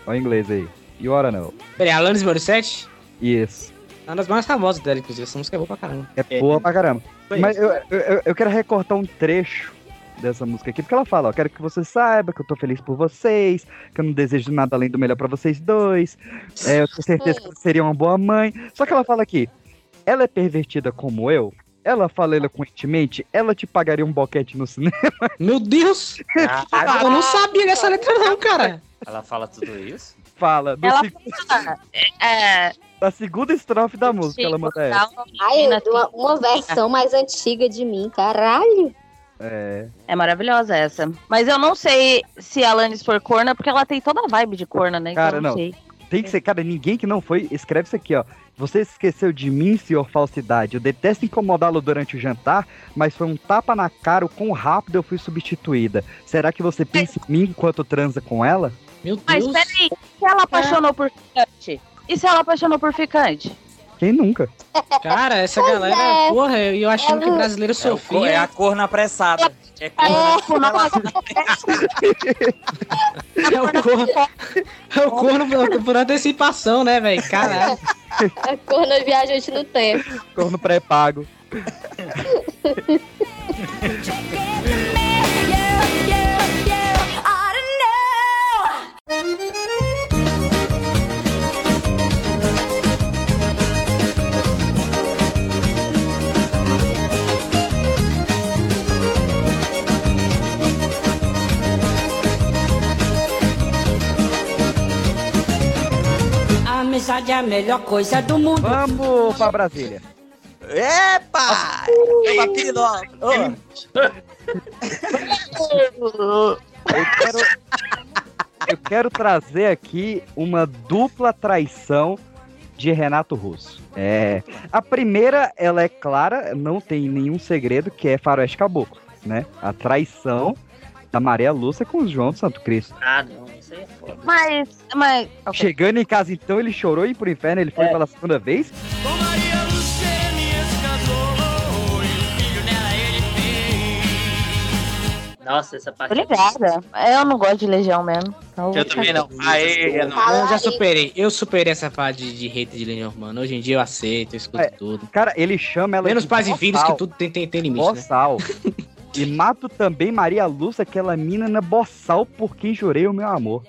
Olha o inglês aí. You Oughta Know. Peraí, Alanis Morissette? Isso. É uma das mais famosas dela, inclusive. Essa música é boa pra caramba. É boa pra caramba. Foi Mas eu, eu, eu- quero recortar um trecho dessa música aqui, porque ela fala, ó, quero que você saiba que eu tô feliz por vocês, que eu não desejo nada além do melhor pra vocês dois, é, eu tenho certeza que você seria uma boa mãe. Só que ela fala aqui, ela é pervertida como eu, ela fala eloquentemente, ela te pagaria um boquete no cinema. Meu Deus! Ah, eu não sabia dessa letra não, cara. Ela fala tudo isso? Fala, do Ela seg- fala, é, da segunda estrofe da música, ela manda essa. Ai, uma, uma versão mais antiga de mim, caralho. É. É maravilhosa essa. Mas eu não sei se a Alanis for corna, porque ela tem toda a vibe de corna, né? Então Cara, eu não. sei. Tem que ser, cara, ninguém que não foi, escreve isso aqui, ó. Você esqueceu de mim, senhor falsidade. Eu detesto incomodá-lo durante o jantar, mas foi um tapa na cara o quão rápido eu fui substituída. Será que você pensa em mim enquanto transa com ela? Meu Mas peraí, se ela apaixonou por ficante? E se ela apaixonou por ficante? Quem nunca? Cara, essa Pois galera, é. porra, eu achando que Ela- brasileiro É, sofria. é a corna apressada. É É, corna É o corno, é o corno por, antecipação, né, velho? Caralho. A corna viajante no tempo. Corno pré-pago. amizade é a melhor coisa do mundo. Vamos pra Brasília. Epa! Ó. Eu quero, eu quero trazer aqui uma dupla traição de Renato Russo. É, a primeira, ela é clara, não tem nenhum segredo, que é Faroeste Caboclo, né? A traição da Maria Lúcia com o João do Santo Cristo. Ah, não, foda. Mas, mas. Chegando em casa, então, ele chorou e pro inferno, ele foi É. pela segunda vez. Nossa, essa parte. Obrigada. Eu não gosto de Legião mesmo. Então, Eu também não. Aê, eu não. Eu já superei. Eu superei essa parte de, de hate de Legião Urbana. Hoje em dia eu aceito, eu escuto É, tudo. Cara, ele chama ela Menos de pais e filhos, que tudo tem, tem, tem limite, né? Boçal. e mato também Maria Lúcia, aquela mina na boçal por quem jurei o meu amor.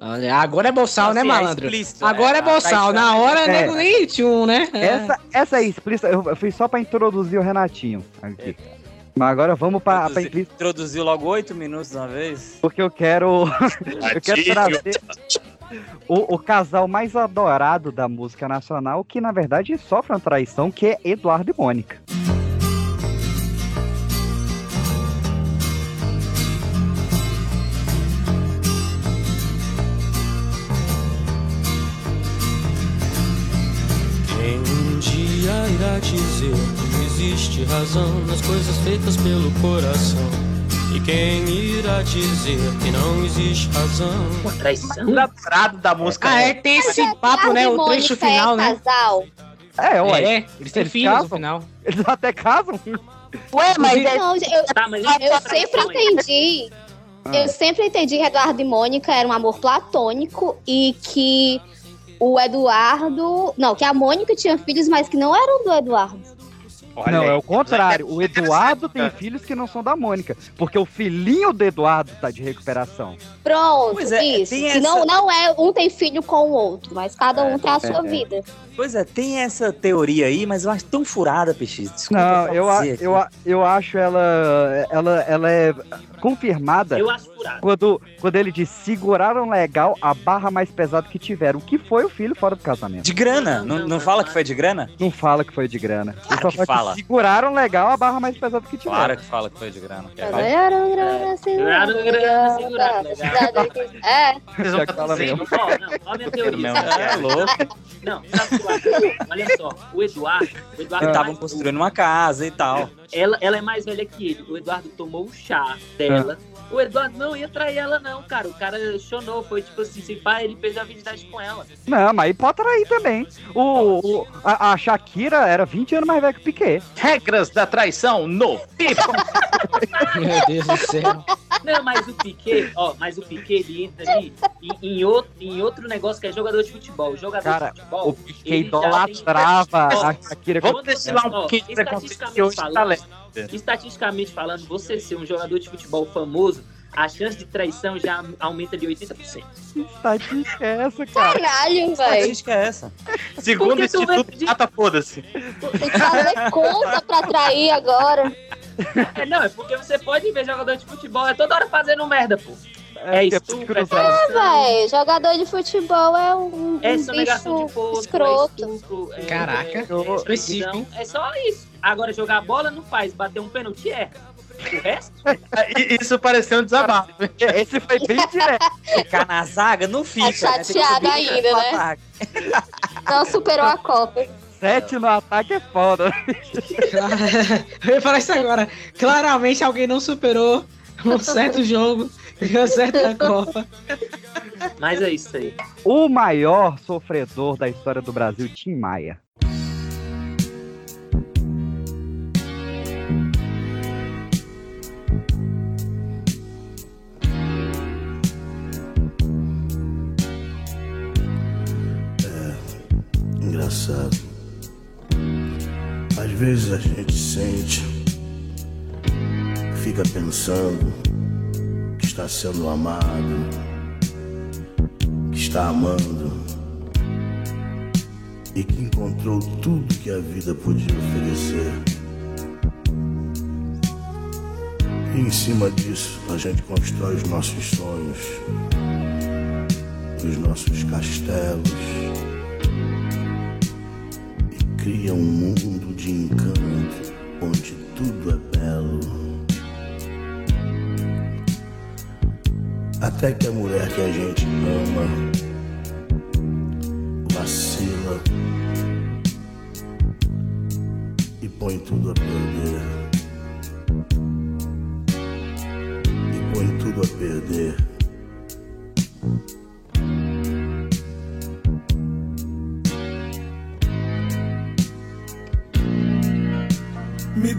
Agora é boçal, né, Assim, é malandro? explícito, agora é, é, boçal. Na hora, é- nego nem tchum, né? É. Essa, essa é explícita, eu, fiz só pra introduzir o Renatinho aqui. Mas agora vamos pra, pra Introduzi- implícita, Introduziu logo oito minutos de uma vez. porque eu quero. eu quero trazer o, o casal mais adorado da música nacional, que na verdade sofre uma traição, que é Eduardo e Mônica. Existe razão nas coisas feitas pelo coração? E quem irá dizer que não existe razão? Uma traição? Da música. Ah, é, tem esse papo, né? O trecho final, é né? casal. É, ué. É, eles têm Eles filhos no final. Eles até casam. Ué, mas é. Não, eu, Tá, mas eu sempre entendi. Eu sempre entendi que Eduardo e Mônica era um amor platônico e que o Eduardo. Não, que a Mônica tinha filhos, mas que não eram do Eduardo. Olha não, aí. é o contrário. O Eduardo tem filhos que não são da Mônica. Porque o filhinho do Eduardo tá de recuperação. Pronto, Pois é, isso. essa- não, não é um tem filho com o outro, mas cada um tem a sua é. vida. Pois é, tem essa teoria aí, mas eu acho tão furada, PX. Desculpa Não, eu, a- eu, a- eu acho ela, ela. Ela é confirmada Eu acho quando, quando ele diz seguraram legal a barra mais pesada que tiveram. Que foi o filho fora do casamento. De grana? Não, não fala que foi de grana? Não fala que foi de grana. Ele Claro só que fala fala. seguraram legal a barra mais pesada que tiveram. Claro que fala que foi de grana. Ganharam grana, segurando grana, segurando, É. Vocês vão mesmo. Não, ó a teoria. É louco. Não, que? Olha só, o Eduardo. O Eduardo é Estavam construindo uma casa e tal. ela, ela é mais velha que ele. O Eduardo tomou o chá dela. O Eduardo não ia trair ela, não, cara. O cara chonou. Foi tipo assim: se pá, ele perdeu a virgindade com ela. Não, mas aí pode trair também. O, o- a, a Shakira era 20 anos mais velha que o Piquet. Regras da traição no Pipo. Meu Deus do céu. Não, mas o Piquet, ó, mas o Piquet ele entra ali em, em outro, em outro negócio que é jogador de futebol. O jogador Cara, de futebol. O Piquet idolatrava tem- a Shakira. Vamos destilar um pouquinho de preconceito que hoje tá leve. estatisticamente falando, você ser um jogador de futebol famoso, a chance de traição já aumenta de 80%. Estatística é essa, cara? Caralho, velho. Estatística é essa. Segundo o Instituto vê- Mata, foda-se. Tem que fazer conta pra trair agora. É, não, é porque você pode ver jogador de futebol, é toda hora fazendo merda, pô. É que estupro, é traição, Véi, jogador de futebol é um, um é de bicho posto, escroto. é estupro. É, Caraca, é, específico, então, é só isso. Agora, jogar bola não faz, bater um pênalti é. O resto? Isso pareceu um desabafo. Esse foi bem direto. Ficar na zaga não fica. Tá né? Tem que chateado subir ainda, né? ataque. Não superou a Copa. Sete no ataque é foda. Eu ia falar isso agora. Claramente alguém não superou um certo jogo e uma certa Copa. Mas é isso aí. O maior sofredor da história do Brasil, Tim Maia. Engraçado. Às vezes a gente sente, fica pensando que está sendo amado, que está amando e que encontrou tudo que a vida podia oferecer. E em cima disso a gente constrói os nossos sonhos, os nossos castelos cria um mundo de encanto onde tudo é belo. Até que a mulher que a gente ama vacila e põe tudo a perder. E põe tudo a perder.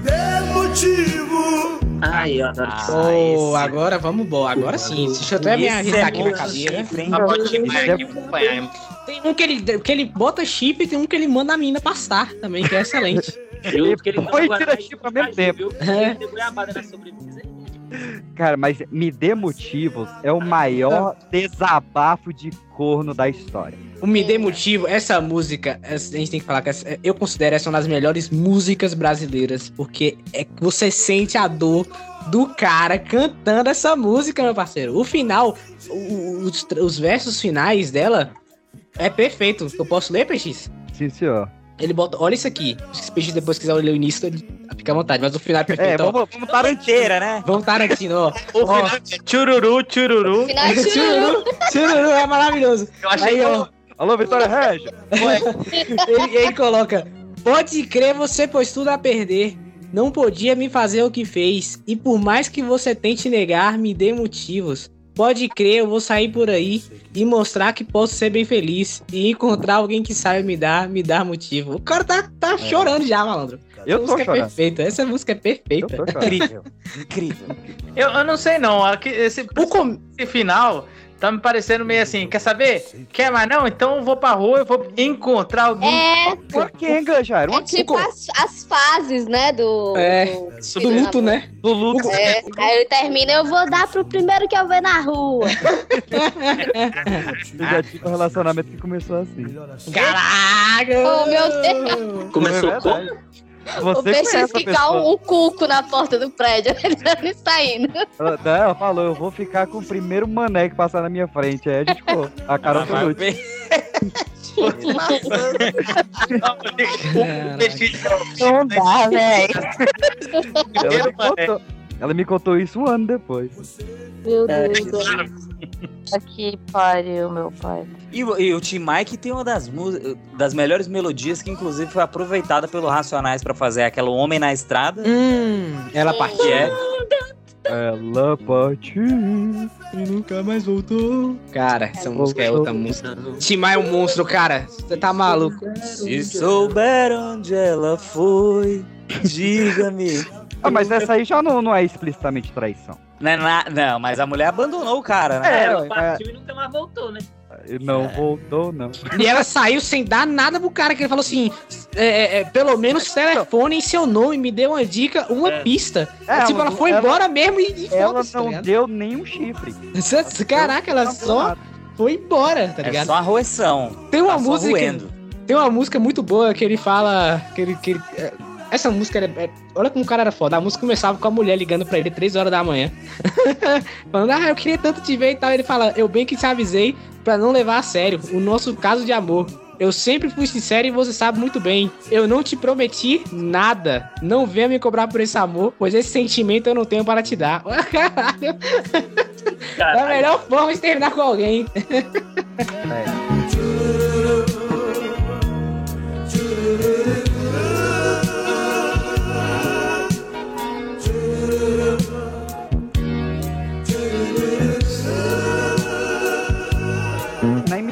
Dê motivo. Ai, eu adoro isso. Oh, agora vamos embora. Agora sim. Deixa eu até me ajeitar é aqui na cadeira. Tem um que ele, que ele bota chip e tem um que ele manda a mina passar também, que é excelente. Foi tava tira Guaraná e chip ao mesmo tempo. É. Cara, mas Me Dê Motivos é o maior desabafo de corno da história. O Me Dê Motivo, essa música, a gente tem que falar que essa- eu considero essa uma das melhores músicas brasileiras, porque é que você sente a dor do cara cantando essa música, meu parceiro. O final, o- os, os versos finais dela é perfeito. Eu posso ler, PX? Sim, senhor. Ele bota, olha isso aqui. Se o depois quiser ler o início, ele fica à vontade, mas o final é perfeito. É, vamos, vamos Tarantino. Inteira, né? Vamos Tarantino, ó. O Ó. final é tchururu, tchururu. Final é chururu. Chururu, chururu é maravilhoso. Eu achei Aí, ó. Alô, Vitória Regia. ele, ele coloca: Pode crer, você pôs tudo a perder. Não podia me fazer o que fez. E por mais que você tente negar, me dê motivos. Pode crer, eu vou sair por aí e mostrar que posso ser bem feliz. E encontrar alguém que saiba me dar, me dar motivo. O cara tá, tá chorando já, malandro. Eu essa tô música é chorando. perfeita. Essa música é perfeita. Eu. Incrível. Incrível. Eu, eu não sei não, esse, esse final tá me parecendo meio assim, quer saber? Quer mais não? Então eu vou pra rua, eu vou encontrar alguém. É, Por que, Ganjar? é tipo as, as fases, né? Do. É, do, do luto, né? Do luto. É, aí ele termina, eu vou dar pro primeiro que eu ver na rua. Eu já tive um relacionamento que começou assim. Caraca! Oh, meu Deus. Começou É como? Verdade. o Você peixe ficar pessoa. um, cuco na porta do prédio. Ele não está indo. Ela, ela falou, eu vou ficar com o primeiro mané que passar na minha frente. Aí a gente ficou. A Carol foi vai o último. Não dá, velho. Ela me, contou, isso um ano depois. Meu Deus. Aqui pariu, meu pai. E, o- e o Tim Mike tem uma das, das melhores melodias que, inclusive, foi aproveitada pelo Racionais pra fazer aquela Homem na Estrada. Hum, ela partiu. é. Ela partiu e nunca mais voltou. Cara, essa música é outra música. Timar é um monstro, cara. Você tá maluco. Se souber onde ela foi, diga-me. Ah, mas essa aí já não, não é explicitamente traição. Não, é na- não, mas a mulher abandonou o cara, né? É, É, ela é. partiu e nunca mais voltou, né? Não voltou, não. E ela saiu sem dar nada pro cara, que ele falou assim: é, é, é, pelo menos telefone em seu nome, me dê uma dica, uma pista. É, tipo, ela ela- foi ela- embora mesmo e, e Ela tá não ligado? deu nenhum chifre. Caraca, ela só foi embora, tá É ligado? só a roeção. Tem uma Tá música. Tem uma música muito boa que ele fala. Que ele, que ele- é, essa música era- é, Olha como o cara era foda. A música começava com a mulher ligando pra ele 3 horas da manhã. Falando, ah, eu queria tanto te ver e tal. Ele fala, eu bem que te avisei pra não levar a sério o nosso caso de amor. Eu sempre fui sincero e você sabe muito bem. Eu não te prometi nada. Não venha me cobrar por esse amor, pois esse sentimento eu não tenho para te dar. Caralho. É a melhor forma de terminar com alguém. Na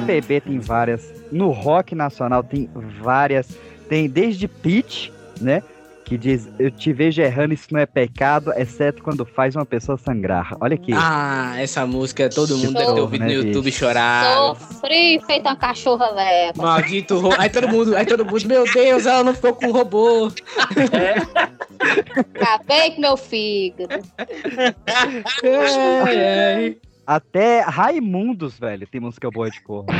MPB tem várias. No rock nacional tem várias. Tem desde Pitch, né? Que diz: Eu te vejo errando, isso não é pecado, exceto quando faz uma pessoa sangrar. Olha aqui. Ah, essa música todo mundo deve ter ouvido né, no YouTube bicho? chorar. Sofri feito uma cachorra velha. Maldito ro... Aí todo mundo, aí todo mundo, meu Deus, ela não ficou com o robô. Acabei com meu fígado. Ai, ai. Até Raimundos, velho, tem música boa de cor. É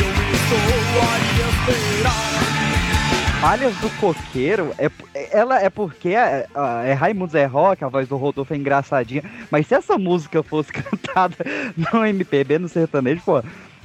eu estou a esperar Palhas do Coqueiro, é, ela é porque é, é Raimundos é rock, a voz do Rodolfo é engraçadinha, mas se essa música fosse cantada no MPB, no sertanejo, pô,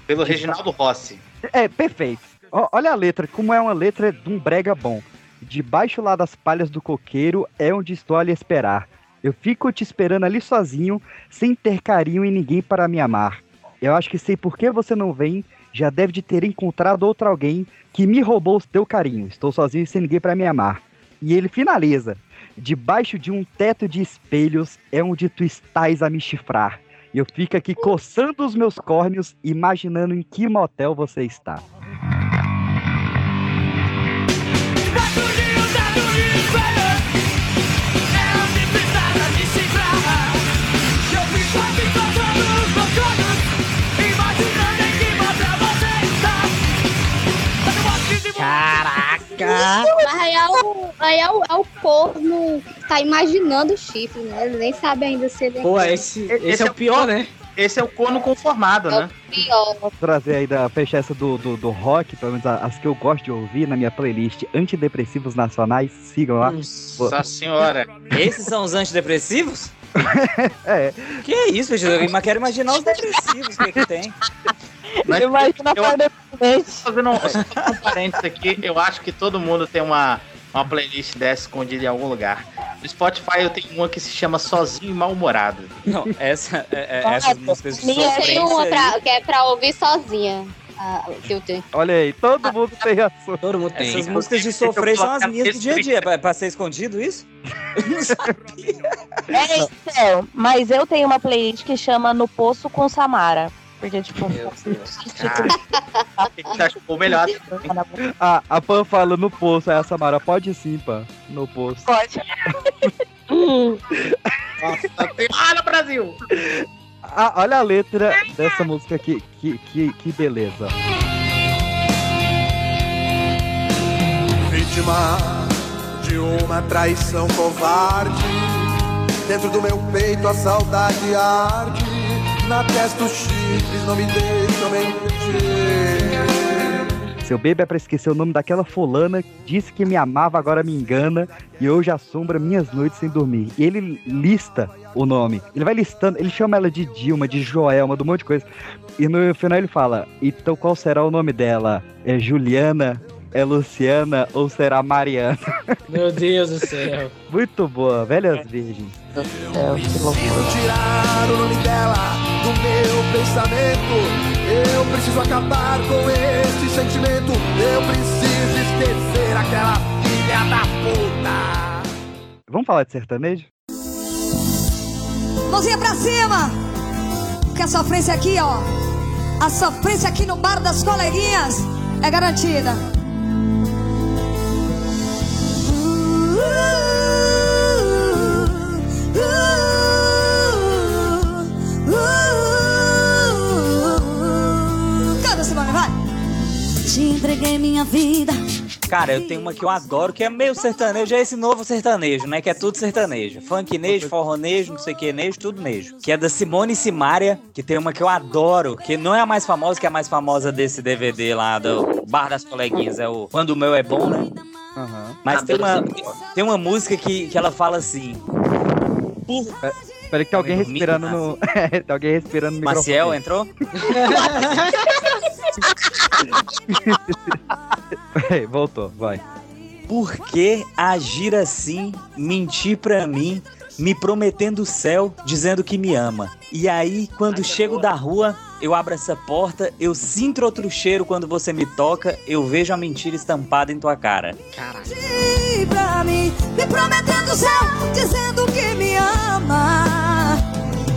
Pelo Reginaldo Rossi. É, perfeito. Olha a letra, como é uma letra de um brega bom. Debaixo lá das palhas do coqueiro é onde estou a lhe esperar. Eu fico te esperando ali sozinho, sem ter carinho e ninguém para me amar. Eu acho que sei por que você não vem, já deve de ter encontrado outro alguém que me roubou o teu carinho. Estou sozinho sem ninguém para me amar. E ele finaliza: Debaixo de um teto de espelhos é onde tu estás a me chifrar. E eu fico aqui coçando os meus córneos, imaginando em que motel você está. Mas aí é o, aí é o, é o corno que tá imaginando o chifre, né? Ele nem sabe ainda se ele Pô, esse, esse, é o pior, né? Esse é o corno conformado, né? pior. Vou trazer aí da fechar essa do, do, do rock, pelo menos as que eu gosto de ouvir na minha playlist Antidepressivos Nacionais. Sigam lá. Nossa senhora. Esses são os antidepressivos? É. Que é isso, gente? Eu quero imaginar os depressivos, que, que tem? Mas Imagina eu- a parte Fazendo um, um parênteses aqui, eu acho que todo mundo tem uma, uma playlist dessa escondida em algum lugar. No Spotify eu tenho uma que se chama Sozinho e Mal-Humorado. Não, essa, é, é, essas músicas de Eu tenho sofrência uma aí- que é pra ouvir sozinha. Ah, que eu tenho. Olha aí, todo mundo tem assunto. Todo mundo Essas músicas de sofrer são as minhas do dia a dia. É pra, ser escondido isso? É, então, mas eu tenho uma playlist que chama No Poço com Samara. Porque, tipo, O que que você achou melhor? Ah, a Pan fala no poço, aí a Samara, pode sim, Pan, no poço. Pode. Nossa Senhora, Brasil! Ah, olha a letra dessa música aqui, que, que, que beleza. Vítima de uma traição covarde. Dentro do meu peito a saudade arde. Na testa os chifres não me deixam mentir. Seu bebê é pra esquecer o nome daquela fulana, disse que me amava, agora me engana, e hoje assombra minhas noites sem dormir. E ele lista o nome. Ele vai listando, ele chama ela de Dilma, de Joelma, de um monte de coisa. E no final ele fala: então qual será o nome dela? É Juliana? É Luciana ou será Mariana? Meu Deus do céu. Muito boa, velhas virgens. Preciso tirar o nome dela do meu pensamento. Eu preciso acabar com esse sentimento. Eu preciso esquecer aquela filha da puta. Vamos falar de sertanejo? Mãozinha pra cima! Porque a sofrência aqui, ó. A sofrência aqui no bar das coleguinhas é garantida. Canta, Cara, eu tenho uma que eu adoro, que é meio sertanejo, é esse novo sertanejo, né? Que é tudo sertanejo. Funknejo, forronejo, não sei o que, nejo, tudo nejo. Que é da Simone Simaria, que tem uma que eu adoro, que não é a mais famosa, que é a mais famosa desse DVD lá do Bar das Coleguinhas, é o Quando o Meu é Bom, né? Mas tem uma, tem uma música que, que ela fala assim. Por... Peraí que tem alguém respirando no. É, tem alguém respirando no Maciel microfone. entrou? Peraí, voltou, vai. Por que agir assim, mentir pra mim, me prometendo o céu, dizendo que me ama? E aí, quando chego da rua, eu abro essa porta, eu sinto outro cheiro quando você me toca, eu vejo a mentira estampada em tua cara. Mentir pra mim, me prometendo o céu, dizendo que me ama.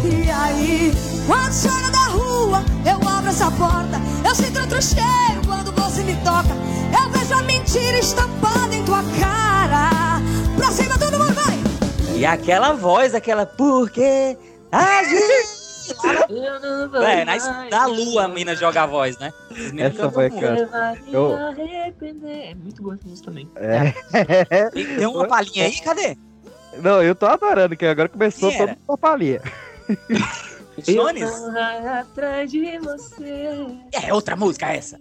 E aí, quando chega da rua, eu abro essa porta, eu sinto outro cheiro quando você me toca. Eu vejo a mentira estampada em tua cara. Pra cima, todo mundo vai! E aquela voz, aquela por que agir? É, na, na lua a mina joga a voz, né? Essa foi muito. aquela. Eu- É muito boa essa música também. É. Tem, tem uma palhinha aí, cadê? Não, eu tô adorando, que agora começou Quem todo era? mundo com a palhinha. Jones? Eu atrás de você. É outra música essa.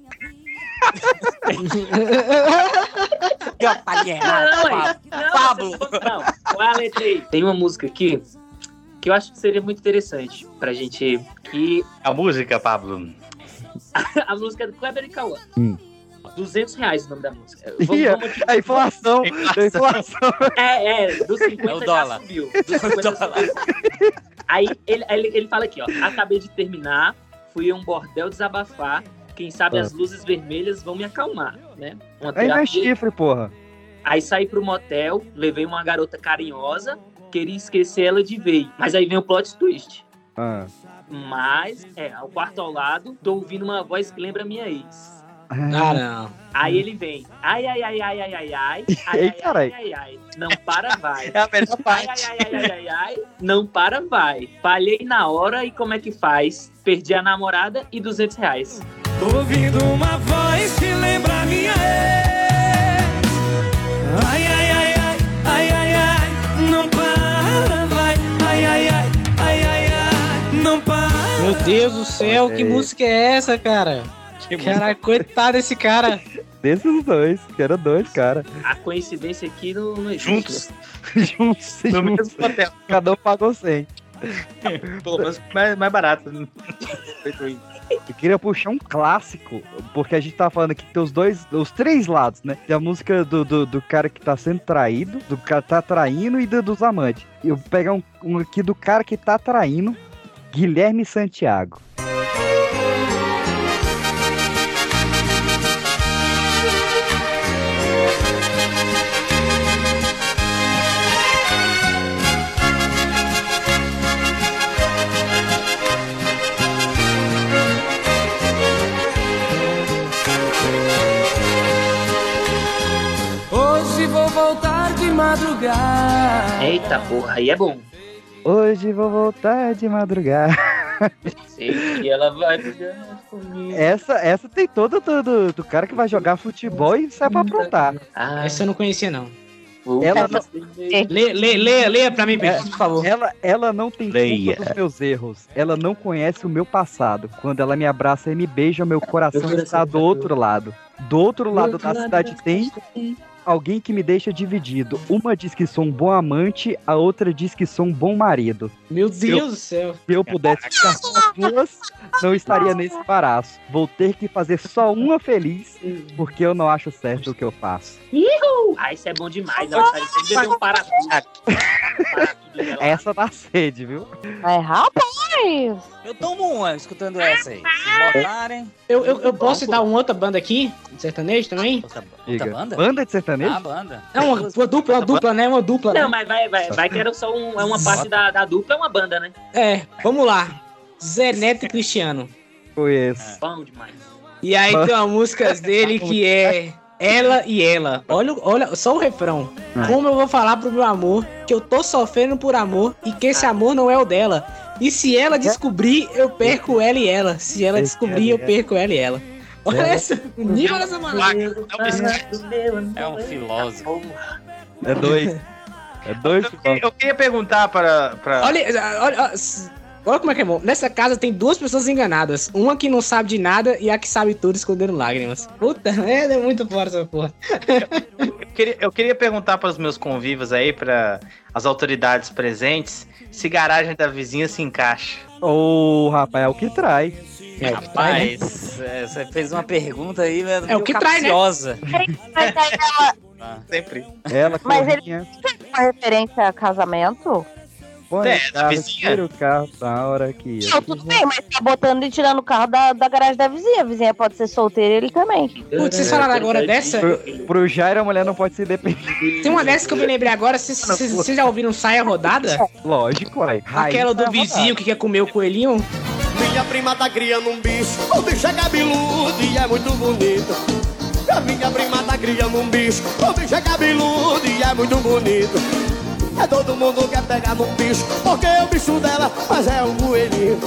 Palhinha errada, Não, Pablo. não, qual é a letra aí? Tem uma música aqui que eu acho que seria muito interessante pra gente. Que A música, Pablo. a música é do Kleber e Cauã. Hum. 200 reais o nome da música. Ih, a inflação, a inflação. É, é, dos 50 É o já dólar. subiu. Dos 50 já subiu. Aí ele, ele, ele fala aqui, ó. Acabei de terminar, fui a um bordel desabafar. Quem sabe Ah. as luzes vermelhas vão me acalmar, né? Uma Aí vai terapia. chifre, porra. Aí saí pro motel, levei uma garota carinhosa, queria esquecer ela de vez. Mas aí vem o plot twist. Ah. Mas, é, ao quarto ao lado, tô ouvindo uma voz que lembra minha ex. Caramba. Aí ele vem. Ai, ai, ai, ai, ai, ai, ai. Ai, ai, ai, ai, Não para, vai. É a melhor parte. Ai, ai, ai, ai, ai, Não para, vai. Falhei na hora e como é que faz? Perdi a namorada e 200 reais. Ouvindo uma voz que lembra minha ex. Ai, ai, ai, ai, ai, ai, ai. Não para, vai. Ai, ai, ai, ai, ai, ai. Não para. Meu Deus do céu, que música é essa, cara? Caralho, coitado desse cara. Desses dois, que eram dois, cara. A coincidência aqui não, não existe. Juntos. juntos, No juntos. mesmo hotel. Cada um pagou 100. Pelo menos mais, mais barato. Eu queria puxar um clássico, porque a gente tava falando aqui que tem os dois, os três lados, né? Tem a música do, do, do cara que tá sendo traído, do cara que tá traindo e do- dos amantes. Eu vou pegar um, um aqui do cara que tá traindo, Guilherme Santiago. Eita porra, aí é bom. Hoje vou voltar de madrugada. Sei que ela vai comigo. Essa, essa tem toda do, do, do cara que vai jogar futebol e sai pra aprontar. Essa eu não conhecia, não. Ela não, Lê, lê, leia, leia pra mim, É, por favor. Ela, ela não tem Leia. culpa dos meus erros. Ela não conhece o meu passado. Quando ela me abraça e me beija, meu coração está do tá outro lado. Do outro lado outro da lado cidade da tem alguém que me deixa dividido. Uma diz que sou um bom amante, a outra diz que sou um bom marido. Meu Se eu- Deus do céu. Se eu pudesse ficar com as duas, não estaria nesse embaraço. Vou ter que fazer só uma feliz, porque eu não acho certo o que eu faço. Ihu! Ah, isso é bom demais. Nossa, aí você bebeu um para Essa dá sede, viu? É, rapaz! Eu tomo uma escutando essa aí. Se botarem. Eu, eu, eu posso dar uma outra banda aqui, sertanejo também? Diga. banda? Banda de sertanejo? Ah, banda. É uma, uma dupla, uma dupla, né? Uma dupla, Não, né? mas vai, vai, vai que era só um, é uma parte da, da dupla, é uma banda, né? É, vamos lá. Zé Neto e Cristiano. Conheço. Bom demais. E aí tem uma música dele que é Ela e Ela. Olha, olha só o refrão. Como eu vou falar pro meu amor que eu tô sofrendo por amor e que esse amor não é o dela. E se ela descobrir, eu perco ela e ela. Se ela descobrir, eu perco ela e ela. Olha essa, o nível dessa maravilha. É um filósofo. É dois. É dois. Eu queria perguntar para. para... Olha, olha, olha, como é que é bom. Nessa casa tem duas pessoas enganadas. Uma que não sabe de nada e a que sabe tudo escondendo lágrimas. Puta, é, é muito fora essa porra. Eu queria, eu queria perguntar para os meus convivos aí, para as autoridades presentes, se garagem da vizinha se encaixa. Ô, rapaz, é o que trai. É o que trai, né? Rapaz, é, você fez uma pergunta aí, né, É o que trai, né? capciosa. Mas aí ela, Sempre. Ela Mas ele- corrinha. uma referência a casamento? Põe É, da carro, vizinha. tira o carro na hora que Não, tudo bem, mas tá botando e tirando o carro da, da garagem da vizinha. A vizinha pode ser solteira ele também. Putz, vocês falaram agora dessa? Pro, pro Jairo, a mulher não pode ser dependente. Tem uma dessa que eu me lembrei agora. Vocês já ouviram Saia Rodada? Lógico, ué. Aquela do vizinho que quer comer o coelhinho? Minha prima tá criando um bicho, o bicho é cabeludo e é muito bonito. A minha prima tá criando um bicho, o bicho é cabeludo e é muito bonito. É todo mundo quer pegar no bicho, porque o bicho dela, mas é um coelhinho.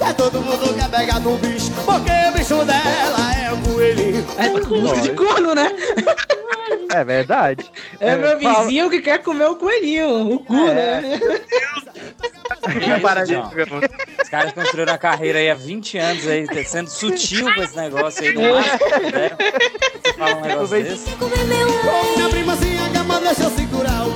É todo mundo quer pegar no bicho, porque o bicho dela é um coelhinho. É música de corno, né? É verdade. É meu fala- vizinho que quer comer o coelhinho, o cu, É. né? Aí, John, Os caras construíram a carreira aí há 20 anos aí, sendo sutil com esse negócio aí. Que puderam. Você fala um negócio desse? Minha prima se acaba, deixa eu segurar o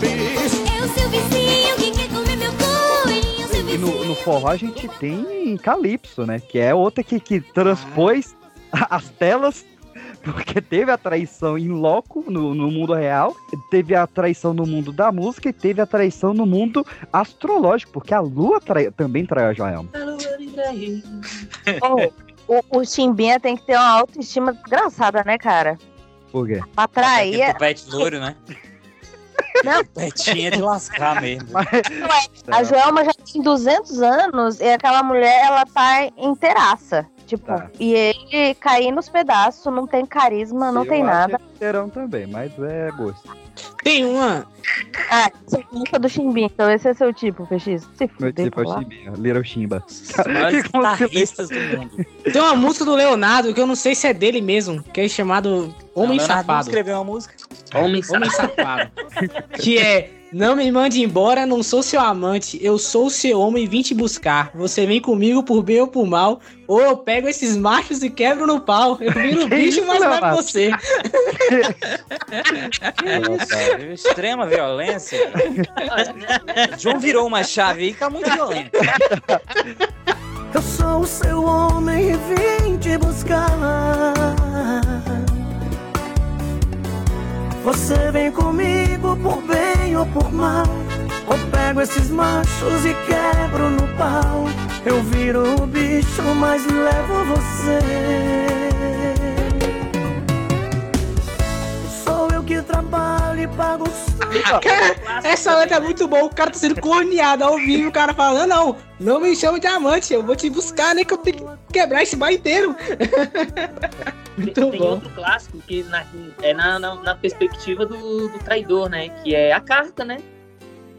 E no, no forró a gente tem Calypso, né? Que é outra que, que transpôs a- as telas, porque teve a traição em loco no, no mundo real, teve a traição no mundo da música e teve a traição no mundo astrológico, porque a lua trai- também traiu a Joelma. Ô, o, o Chimbinha tem que ter uma autoestima desgraçada, né, cara? Por quê? Pra trair. Pet loiro, né? Não. Petinha de lascar mesmo. A Joelma já tem 200 anos e aquela mulher, ela tá inteiraça. Tipo, Tá. e ele cair nos pedaços, não tem carisma, não Eu tem acho nada. é terão também, mas é gosto. Tem uma. Ah, você gosta do Chimbinha, então esse é seu tipo, PX. Se Meu tipo é o. Chimbinha, Little Chimba. guitarristas do mundo. Tem uma música do Leonardo que eu não sei se é dele mesmo, que é chamado Homem Safado. escreveu uma música. Homem Homem Safado. que é Não me mande embora, não sou seu amante. Eu sou seu homem e vim te buscar. Você vem comigo por bem ou por mal. Ou eu pego esses machos e quebro no pau. Eu viro Que bicho, isso, mas não é você. Extrema violência. João virou uma chave aí que tá muito violento. Eu sou o seu homem e vim te buscar. Você vem comigo por bem ou por mal. Ou pego esses machos e quebro no pau. Eu viro o bicho, mas levo você. Trabalho e pago o Cara, essa letra é muito boa. O cara tá sendo corneado ao vivo. O cara falando, não, não me chama de amante. Eu vou te buscar, né? Que eu tenho que quebrar esse bar inteiro. muito tem bom. outro clássico que na- é na, na, na perspectiva do, do traidor, né? Que é a carta, né?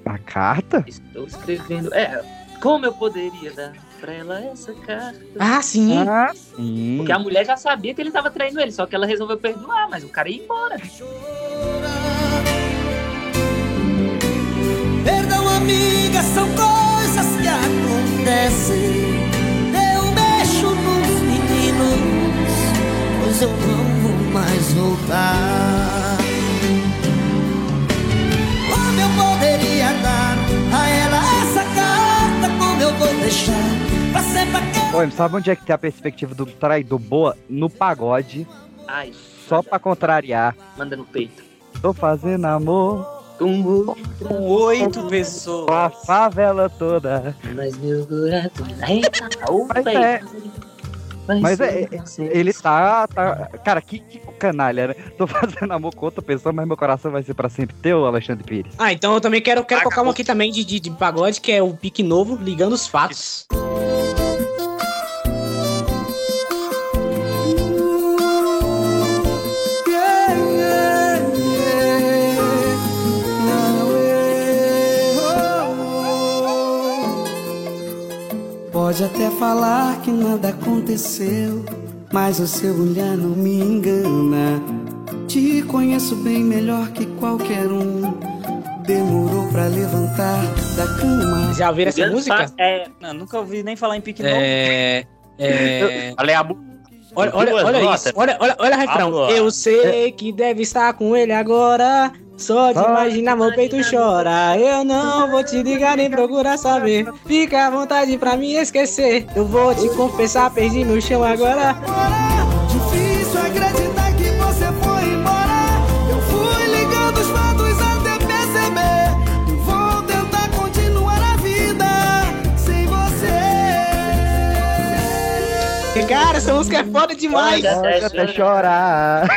A carta? Estou escrevendo. É, como eu poderia dar pra ela essa carta? Ah, sim. Ah, sim. Porque a mulher já sabia que ele tava traindo ele, só que ela resolveu perdoar, mas o cara ia embora. Perdão, amiga, são coisas que acontecem. Eu mexo nos meninos, pois eu não vou mais voltar. Como eu poderia dar a ela essa carta? Como eu vou deixar Pô, sabe onde é que tem a perspectiva do traidor boa? No pagode, Ai, só pra contrariar. manda no peito. Tô fazendo amor com, com oito pessoas. Com a favela toda. Mas meu coração. Eita, velho. é, Mas é, é- ele tá, tá. Cara, que, que canalha, né? Tô fazendo amor com outra pessoa, mas meu coração vai ser pra sempre teu, Alexandre Pires. Ah, então eu também quero, quero colocar um aqui também de, de, de pagode, que é o Pique Novo, ligando os fatos. Pode até falar que nada aconteceu, mas o seu olhar não me engana. Te conheço bem melhor que qualquer um. Demorou pra levantar da cama. Já ouviram essa Ligando música? É, não, nunca ouvi nem falar em pique novo. É. É. Olha a Olha, olha, olha notas. isso, olha, olha, olha o refrão. Agora. Eu sei que deve estar com ele agora. Só de imaginar meu peito chora. Eu não vou te ligar nem procurar saber. Fica à vontade pra me esquecer. Eu vou te confessar, perdi no chão agora. Difícil acreditar Cara, essa música é foda demais. Pode até chorar.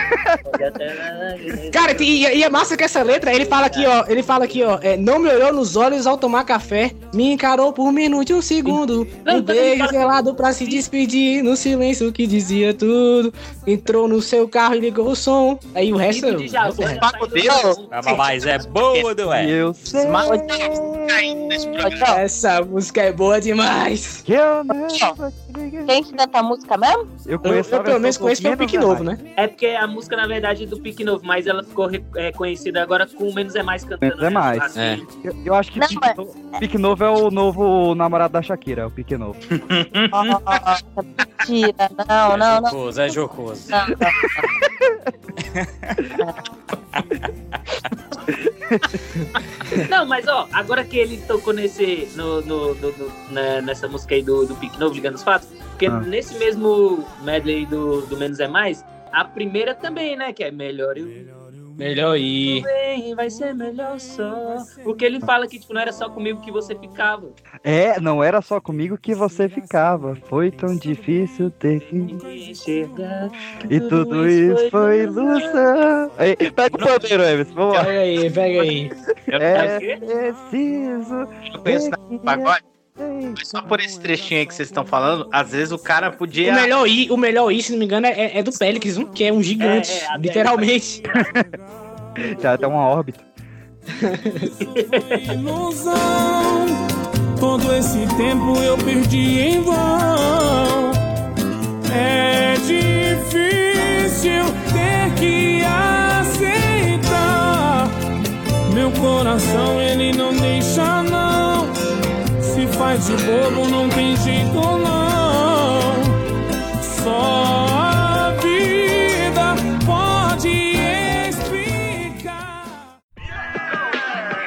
Cara, e, e é massa que essa letra, ele fala aqui, ó, ele fala aqui, ó, é, não me olhou nos olhos ao tomar café, me encarou por um minuto e um segundo, um beijo gelado pra se despedir, no silêncio que dizia tudo, entrou no seu carro e ligou o som, aí o resto... o resto é. Ah, Mas é boa, não é? Eu sei. Essa música é boa demais. Quem que canta a música mesmo? Eu conheço Eu, pelo menos conheço que é o Pique Novo, né? É porque a música, na verdade, é do Pique Novo, mas ela ficou é, conhecida agora com o Menos é Mais cantando. Menos é mais. Assim. Eu, eu acho que Pique, no- Pique Novo é o novo namorado da Shakira, é o Pique Novo. Mentira, não, não, não. Jocoso, é jocoso. Não, Não, mas ó, agora que ele tocou nesse. No, no- no- no- né, nessa música aí do, do Pique Novo, ligando os porque Ah. nesse mesmo medley do, do Menos é Mais, a primeira também, né? Que é melhor eu. Melhor ir. Bem, vai ser melhor só. Porque ele fala que, tipo, não era só comigo que você ficava. É, não era só comigo que você ficava. Foi tão difícil ter que. Enxergar. E tudo isso foi ilusão. Aí, pega o pandeiro, Emerson, vamos lá. Pega aí, pega aí. É preciso. Eu penso no pagode. Mas só por esse trechinho aí que vocês estão falando, às vezes o cara podia. O melhor I, o melhor I, se não me engano, é, é do Pélix, um, que é um gigante, É, é, a literalmente. Já até uma órbita. ilusão. Todo esse tempo eu perdi em vão. É difícil ter que aceitar. Meu coração ele não deixa não. Se faz de bobo não tem jeito não. Só a vida pode explicar.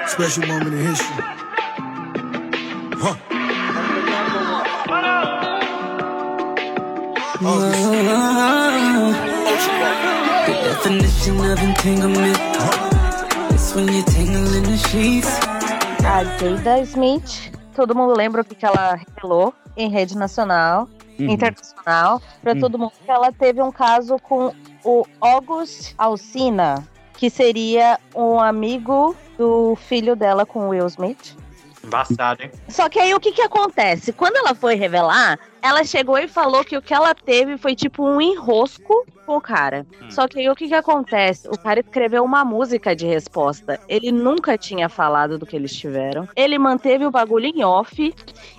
Special moment in history. Huh. The definition of entanglement is when you tangle in the sheets. A Jada Smith, todo mundo lembra o que que ela revelou em rede nacional, Uhum. internacional, pra Hum. todo mundo que ela teve um caso com o August Alsina, que seria um amigo do filho dela com o Will Smith. Embaçado, hein? Só que aí o que que acontece? Quando ela foi revelar, ela chegou e falou que o que ela teve foi tipo um enrosco com o cara. Só que aí o que que acontece? O cara escreveu uma música de resposta. Ele nunca tinha falado do que eles tiveram. Ele manteve o bagulho em off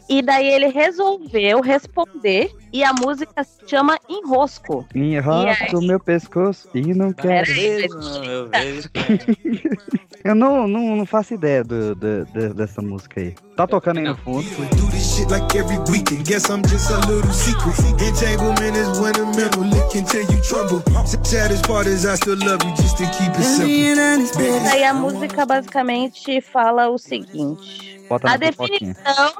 e daí ele resolveu responder e a música se chama Enrosco. Enrosco meu pescoço e não quero. Eu vejo. Eu não, não, não faço ideia do, do- do- dessa música aí. Tá tocando aí no fundo. Shit like every weekend. Guess I'm just a little secret. Entanglement is when a metal lick until you tremble. Saddest part is I still love you just to keep it simple. Daí a música basicamente fala o seguinte: Bota a definição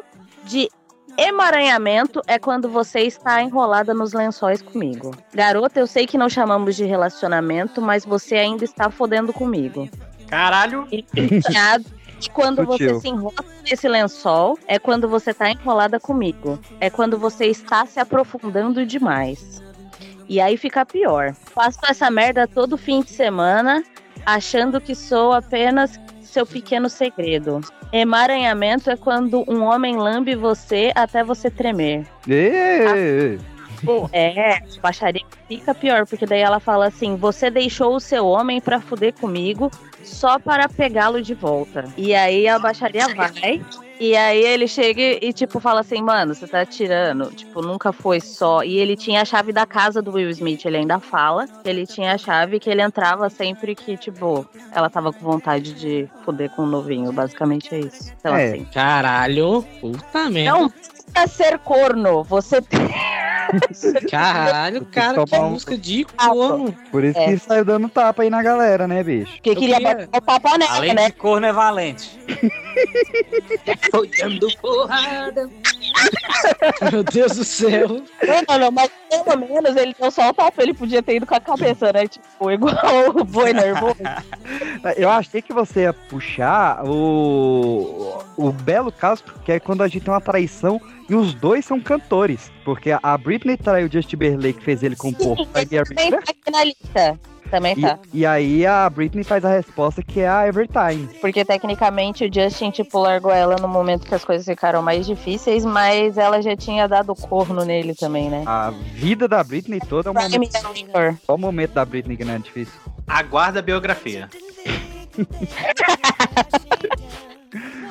de emaranhamento é quando você está enrolada nos lençóis comigo. Garota, eu sei que não chamamos de relacionamento, mas você ainda está fodendo comigo. Caralho! E quando você Sutil. se enrola nesse lençol, é quando você está enrolada comigo. É quando você está se aprofundando demais. E aí fica pior. Faço essa merda todo fim de semana, achando que sou apenas seu pequeno segredo. Emaranhamento é quando um homem lambe você até você tremer. Ê, É, baixaria fica pior, porque daí ela fala assim: você deixou o seu homem pra fuder comigo só para pegá-lo de volta. E aí a baixaria vai. E aí ele chega e, tipo, fala assim, mano, você tá tirando. Tipo, nunca foi só. E ele tinha a chave da casa do Will Smith, ele ainda fala. que Ele tinha a chave que ele entrava sempre que, tipo, ela tava com vontade de fuder com o novinho. Basicamente é isso. Então, É. assim. Caralho, puta merda. Não precisa ser corno. Você tem. Caralho, cara, que um- música de corno. Por isso É. que saiu dando tapa aí na galera, né, bicho? Que queria botar o papo nela, Além né? de corno é valente. Foi dando porrada. Meu Deus do céu. Não, não, mas pelo menos ele deu só o tapa, ele podia ter ido com a cabeça, né? Tipo, igual o boi nervoso. Eu achei que você ia puxar o, o belo caso, que é quando a gente tem uma traição e os dois são cantores. Porque a Britney traiu o Justin Timberlake, fez ele compor Every Também tá aqui na lista. Também tá. e, e aí a Britney faz a resposta que é a Evertime. Porque tecnicamente o Justin, tipo, largou ela no momento que as coisas ficaram mais difíceis, mas ela já tinha dado corno nele também, né? A vida da Britney toda é um momento. Qual o momento da Britney que não é difícil? Aguarda a biografia.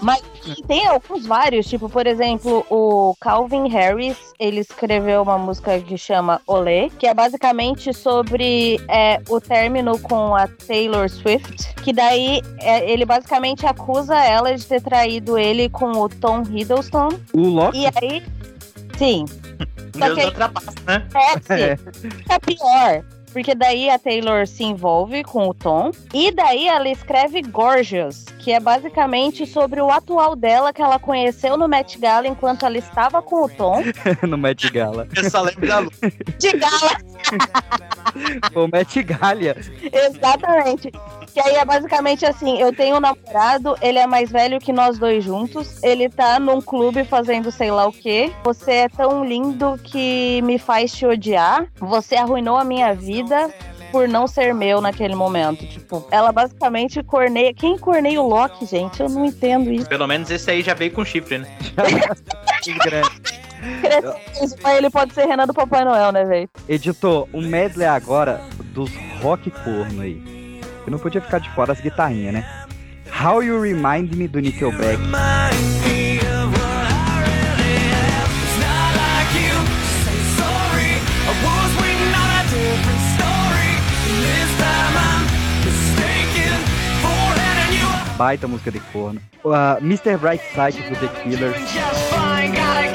Mas tem alguns vários, tipo, por exemplo, o Calvin Harris, ele escreveu uma música que chama Olé, que é basicamente sobre é, o término com a Taylor Swift, que daí é, ele basicamente acusa ela de ter traído ele com o Tom Hiddleston. O Loki? E aí, sim. Só Deus que aí, ultrapassa, né? é, fica pior. Porque daí a Taylor se envolve com o Tom. E daí ela escreve Gorgeous, que é basicamente sobre o atual dela que ela conheceu no Met Gala enquanto ela estava com o Tom. no Met Gala. Eu só lembro da Lu. De gala! o Met Galia. Exatamente. Que aí é basicamente assim: eu tenho um namorado, ele é mais velho que nós dois juntos. Ele tá num clube fazendo sei lá o quê. Você é tão lindo que me faz te odiar. Você arruinou a minha vida por não ser meu naquele momento. Tipo, ela basicamente corneia. Quem corneia o Loki, gente? Eu não entendo isso. Pelo menos esse aí já veio com chifre, né? Que grande. Mas ele pode ser Renan do Papai Noel, né, velho? Editor, um medley agora dos rock corno aí. Eu não podia ficar de fora as guitarrinhas, né? How You Remind Me do Nickelback. Baita música de corno. Uh, Mr. Brightside do The Killers.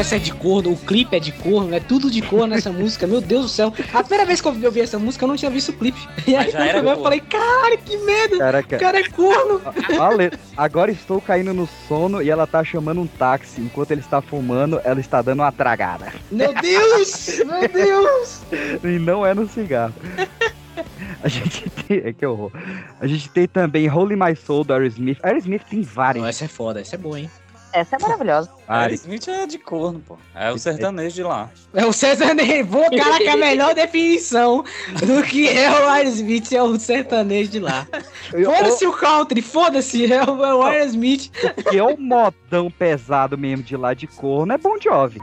Essa é de corno, o clipe é de corno, é tudo de corno nessa música, meu Deus do céu. A primeira vez que eu ouvi essa música, eu não tinha visto o clipe. E aí, já era eu corno. falei, cara, que medo! Caraca. O cara é corno! Olha, agora estou caindo no sono e ela tá chamando um táxi. Enquanto ele está fumando, ela está dando uma tragada. Meu Deus! Meu Deus! E não é no cigarro. A gente tem. É que horror. A gente tem também Holy My Soul do Aerosmith. Aerosmith tem várias. Essa é foda, essa é boa, hein? Essa é maravilhosa. Várias. Smith é de corno, pô. É o sertanejo de lá. É o sertanejo. Vou, caraca, a melhor definição do que é o Aerosmith é o sertanejo de lá. Foda-se o country, foda-se, é o, é o Aerosmith. Que é o modão pesado mesmo de lá de corno, é Bon Jovi.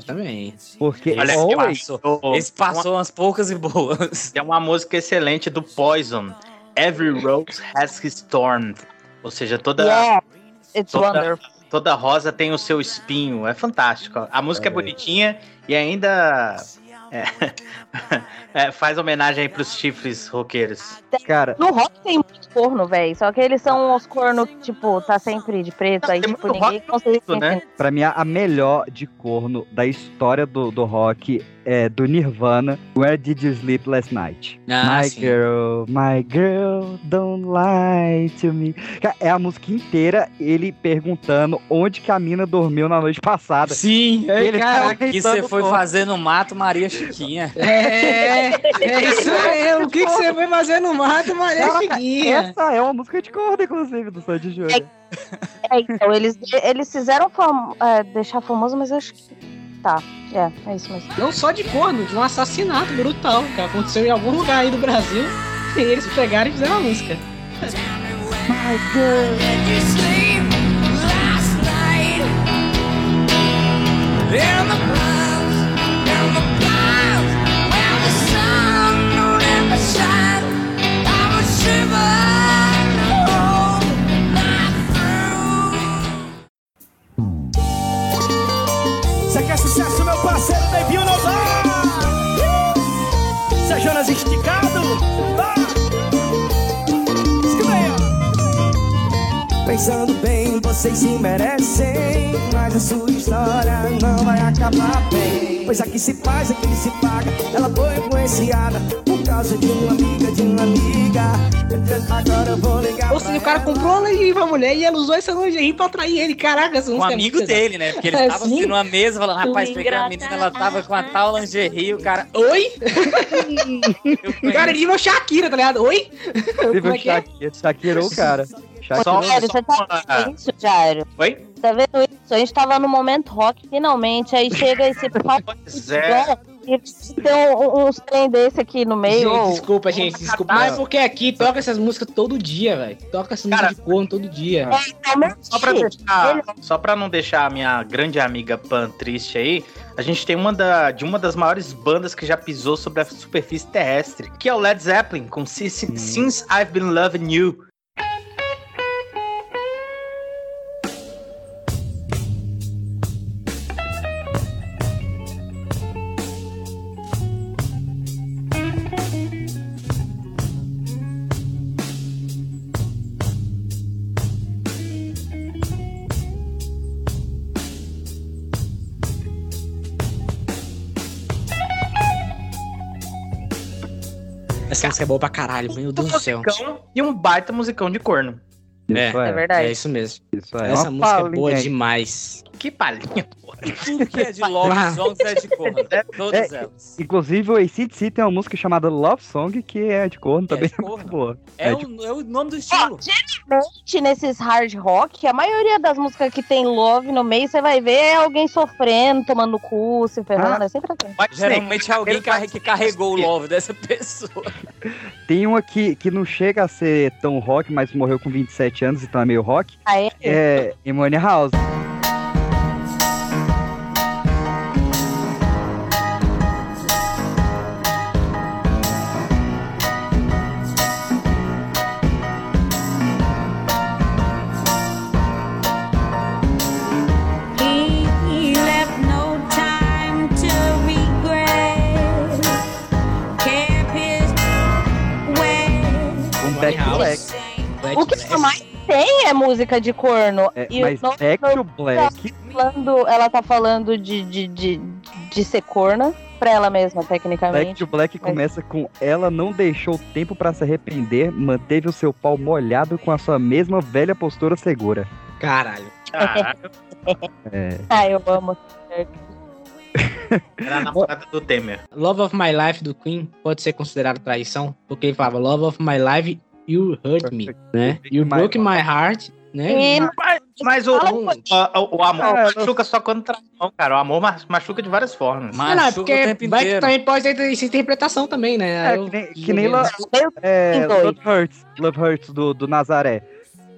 É, É. Também. Porque Olha, Esse Always. passou, esse passou umas poucas e boas. Tem uma música excelente do Poison. Every rose has his thorn. Ou seja, toda, Yeah, it's toda, wonderful. toda rosa tem o seu espinho. É fantástico. A música é, É. bonitinha e ainda é, é, faz homenagem aí pros chifres roqueiros. Cara, No rock tem muito corno, velho. Só que eles são os cornos que, tipo, tá sempre de preto. Aí, Tem tipo, ninguém consegue né? pra mim, a melhor de corno da história do, do rock é do Nirvana, Where Did You Sleep Last Night? Ah, my sim. girl, my girl, don't lie to me. É a música inteira ele perguntando onde que a mina dormiu na noite passada. Sim, é, Ele cara, tá que você foi fazer no mato Maria Chiquinha. É, é isso mesmo. O que, que você foi fazer no mato, Maria Caraca, Chiquinha? Essa é uma música de corno, inclusive, do Sandy Júnior. É, então, eles, eles fizeram fam é, deixar famoso, mas eu acho que. Tá, é, é isso mesmo. Não só de corno, de um assassinato brutal que aconteceu em algum lugar aí do Brasil. E eles pegaram e fizeram a música. My girl. Did vocês se merecem. Mas a sua história não vai acabar bem. Pois aqui se faz, aqui se paga. Ela foi influenciada por causa de uma amiga, de uma amiga. Agora eu vou ligar. Ou seja, o cara comprou uma lingerie pra mulher e ela usou essa lingerie pra atrair ele. Caraca, essa Um música é amigo pesada. dele, né? Porque ele É, tava sim. assim numa mesa falando, rapaz, peguei a menina, ela tava com a tal lingerie, o cara. Oi? cara, ele viu Shakira, tá ligado? Oi? Como o é é? Shakira, Shakirou o cara. Jairo, Shakirou. você tá vendo isso, Jairo? Oi? Tá vendo isso? A gente tava no momento rock, finalmente. Aí chega esse papo Pois é. e tem um- uns trem desse aqui no meio. Gente, desculpa, gente, desculpa. Mas porque aqui toca essas músicas todo dia, velho. Toca essa música de corno todo dia. Só pra, deixar, só pra não deixar a minha grande amiga Pan triste aí, a gente tem uma da, de uma das maiores bandas que já pisou sobre a superfície terrestre, que é o Led Zeppelin, com Since, Since I've Been Loving You. Essa música é boa pra caralho, meu Deus do céu. E um baita musicão de corno. É, Isso é. É verdade. é isso mesmo. Isso é. Essa música é boa demais. Que palhinha, porra. Tudo que é de Love Songs é de corno. Todas É, elas. Inclusive, o ACDC tem uma música chamada Love Song, que é de corno também. de corno. boa. É, de- o, é o nome do estilo. Geralmente, nesses hard rock, a maioria das músicas que tem love no meio, você vai ver é alguém sofrendo, tomando cu, se ferrando. Ah. É sempre assim. Geralmente é alguém carre- que carregou o love dessa pessoa. Tem uma que, que não chega a ser tão rock, mas morreu com 27 anos, então é meio rock. Ah, é? É Emone House. House. Black O que mais tem é música de corno. É, e mas Back to Black. falando, ela tá falando de, de, de, de ser corna pra ela mesma, Back tecnicamente. to Black Mas- começa com ela não deixou tempo pra se arrepender, manteve o seu pau molhado com a sua mesma velha postura segura. Caralho. É. Ah, eu amo. Era a namorada do Temer. Love of My Life do Queen pode ser considerado traição, porque ele falava Love of My Life, you hurt me, né? You broke my heart, né? E- Mas, mas o, o, o- o amor É, machuca só quando trai, não, cara. O amor ma- machuca de várias formas. Ah, não, é porque vai que também pode ter essa interpretação também, né? É, que nem, que nem lo- é, Tem dois. Love Hurts, Love Hurts do, do Nazaré.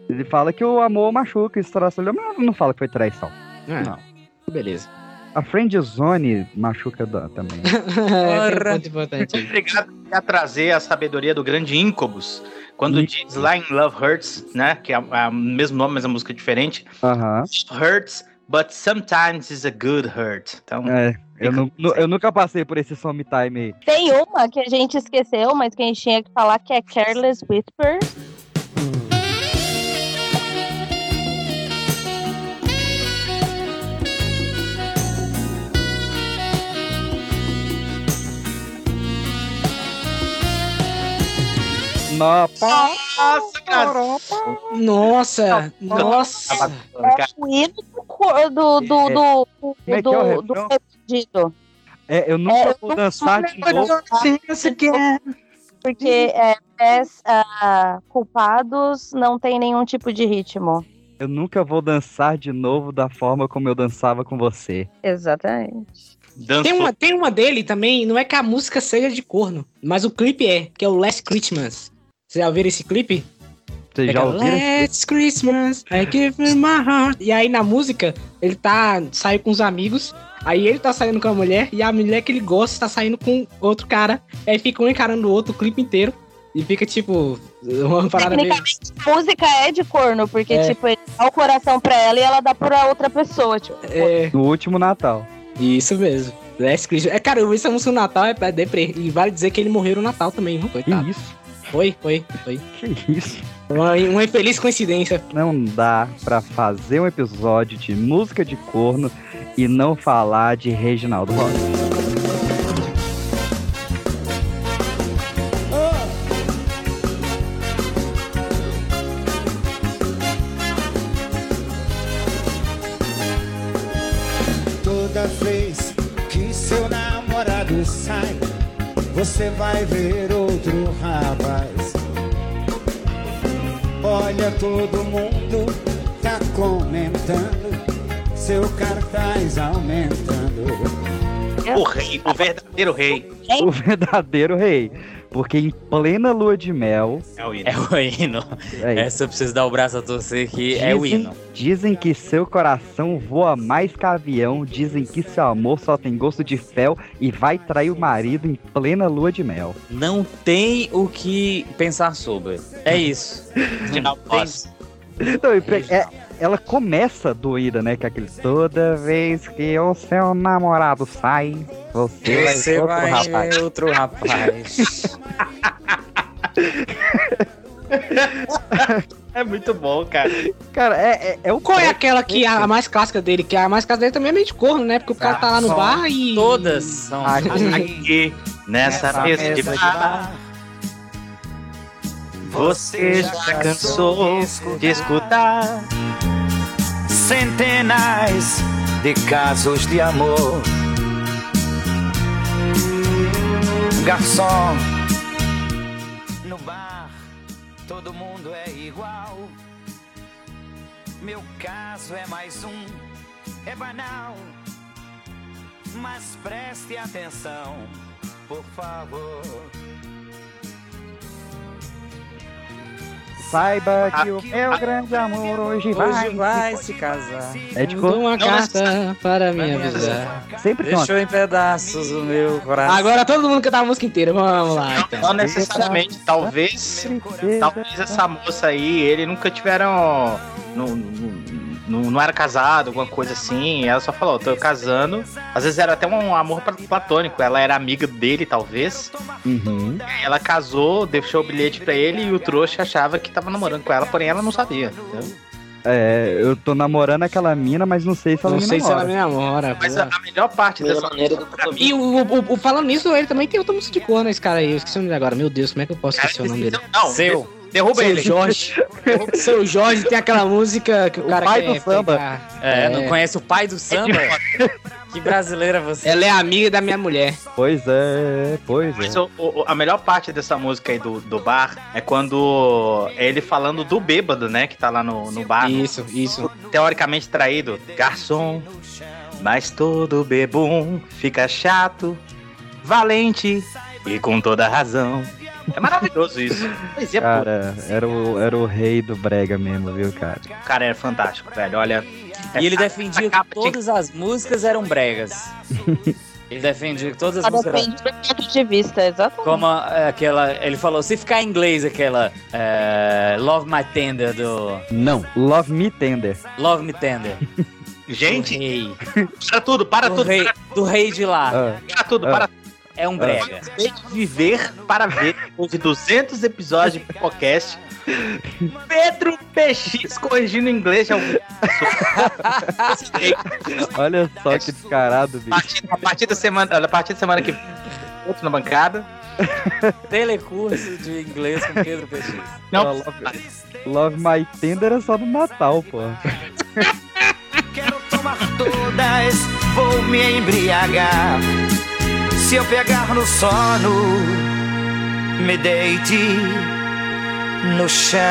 Ele fala que o amor machuca, estraça, mas não fala que foi traição. Ah, não. Beleza. A Friend Zone machuca da- também. é muito importante. Obrigado por trazer a sabedoria do grande Incubus. Quando diz lá em Love Hurts, né? Que é o mesmo nome, mas a música é diferente. Aham. Hurts, but sometimes is a good hurt. Então, É, eu, nu- nu- eu nunca passei por esse time aí. Tem uma que a gente esqueceu, mas que a gente tinha que falar que é Careless Whisper. Nossa, Nossa, nossa. É o hino do, do, do, é é o do, do perdido. É, eu nunca vou dançar de novo. Porque é, pés, ah, culpados não tem nenhum tipo de ritmo. Eu nunca vou dançar de novo da forma como eu dançava com você. Exatamente. Tem uma, tem uma dele também, não é que a música seja de corno, mas o clipe é, que é o Last Christmas. Vocês já ouviram esse clipe? Vocês já Pega, ouviram? Last Christmas, I give my heart. E aí na música, ele tá saiu com os amigos, aí ele tá saindo com a mulher, e a mulher que ele gosta tá saindo com outro cara. Aí fica um encarando o outro o clipe inteiro. E fica tipo, uma parada meio. Tecnicamente, a música é de corno, porque, É. tipo, ele dá o coração pra ela e ela dá pra outra pessoa. Tipo, É, No último Natal. isso mesmo. Last Christmas. É, cara, eu vi essa música no Natal, é pra deprê. E vale dizer que ele morreu no Natal também, viu? Coitado. Isso? Foi, foi, foi. Que isso? Uma, uma infeliz coincidência. Não dá pra fazer um episódio de música de corno e não falar de Reginaldo Rossi. Toda vez que seu namorado sai, você vai ver outro rapaz. Olha, todo mundo tá comentando, seu cartaz aumentando. o rei, o verdadeiro rei. O verdadeiro rei. Porque em plena lua de mel. É o hino. É o hino. É Essa eu preciso dar o braço a torcer que é o Dizem- hino. Dizem que seu coração voa mais que avião. Dizem que seu amor só tem gosto de fel e vai trair o marido em plena lua de mel. Não tem o que pensar sobre. É isso. Não tem. Não, é- ela começa doída, né? Que é aquele toda vez que o seu namorado sai, você, Você vai vai rapaz. ver outro rapaz. É muito bom, cara. Cara, é, é, é o Qual é aquela que é a mais clássica dele? Que a mais clássica dele também é meio de corno, né? Porque o cara tá lá no bar e. Todas são. Aqui, nessa Essa mesa de mesa de bar, você já cansou de escutar centenas de casos de amor. Garçom, no bar todo mundo é igual. Meu caso é mais um, é banal. Mas preste atenção, por favor. Saiba que o meu grande amor hoje vai. Hoje vai se casar. É de cor. uma carta para me avisar. Sempre Deixou em pedaços o meu coração. Agora todo mundo cantar a música inteira. Vamos lá, então. Não necessariamente, talvez, talvez essa moça aí, ele nunca tiveram, não, não, não, não era casado, alguma coisa assim. E ela só falou, tô casando. Às vezes era até um amor pla- platônico. Ela era amiga dele, talvez. Uhum. Ela casou, deixou o bilhete pra ele e o trouxa achava que tava namorando com ela, porém ela não sabia. entendeu? É, eu tô namorando aquela mina, mas não sei se ela Não me sei se ela namora. me namora. Mas pô. a, a melhor parte dessa E o, o- o- falando nisso, ele também tem outra música de corno, esse cara aí. Eu esqueci o nome dele agora. Meu Deus, como é que eu posso esquecer o nome dele? Não, Seu. Derruba Seu ele. Jorge. Seu Jorge tem aquela música que o, cara pai quer do samba. pegar- É, não conhece o pai do samba? que brasileira você. Ela é amiga da minha mulher. Pois é, pois é. Mas o- o- a melhor parte dessa música aí do, do bar é quando é ele falando do bêbado, né? Que tá lá no, no bar. Isso, isso. Teoricamente traído. Garçom, mas todo bebum fica chato, valente e com toda razão. É maravilhoso isso. Poesia pura. Cara, era o, era o rei do brega mesmo, viu, cara? O cara era fantástico, velho. Olha. E ele defendia que todas as músicas eram bregas. Ele defendia que todas as músicas eram depende do ponto de vista, exatamente. Como é, aquela. Ele falou, se ficar em inglês, aquela. é, Love My Tender do. Não. Love Me Tender. Love Me Tender. Gente, para tudo, para do tudo. Rei, do rei de lá. Ah, Para tudo, Ah. para É um brega. Tem que viver para ver, de 200 episódios de podcast, Pedro PX corrigindo inglês de algum. olha só que descarado, a bicho. partir, a partir da semana, a partir da semana que outro na bancada. Telecurso de inglês com Pedro PX. Não, Love, Love My Tender é só no Natal, pô. Quero tomar todas, vou me embriagar. Se eu pegar no sono, me deite no chão.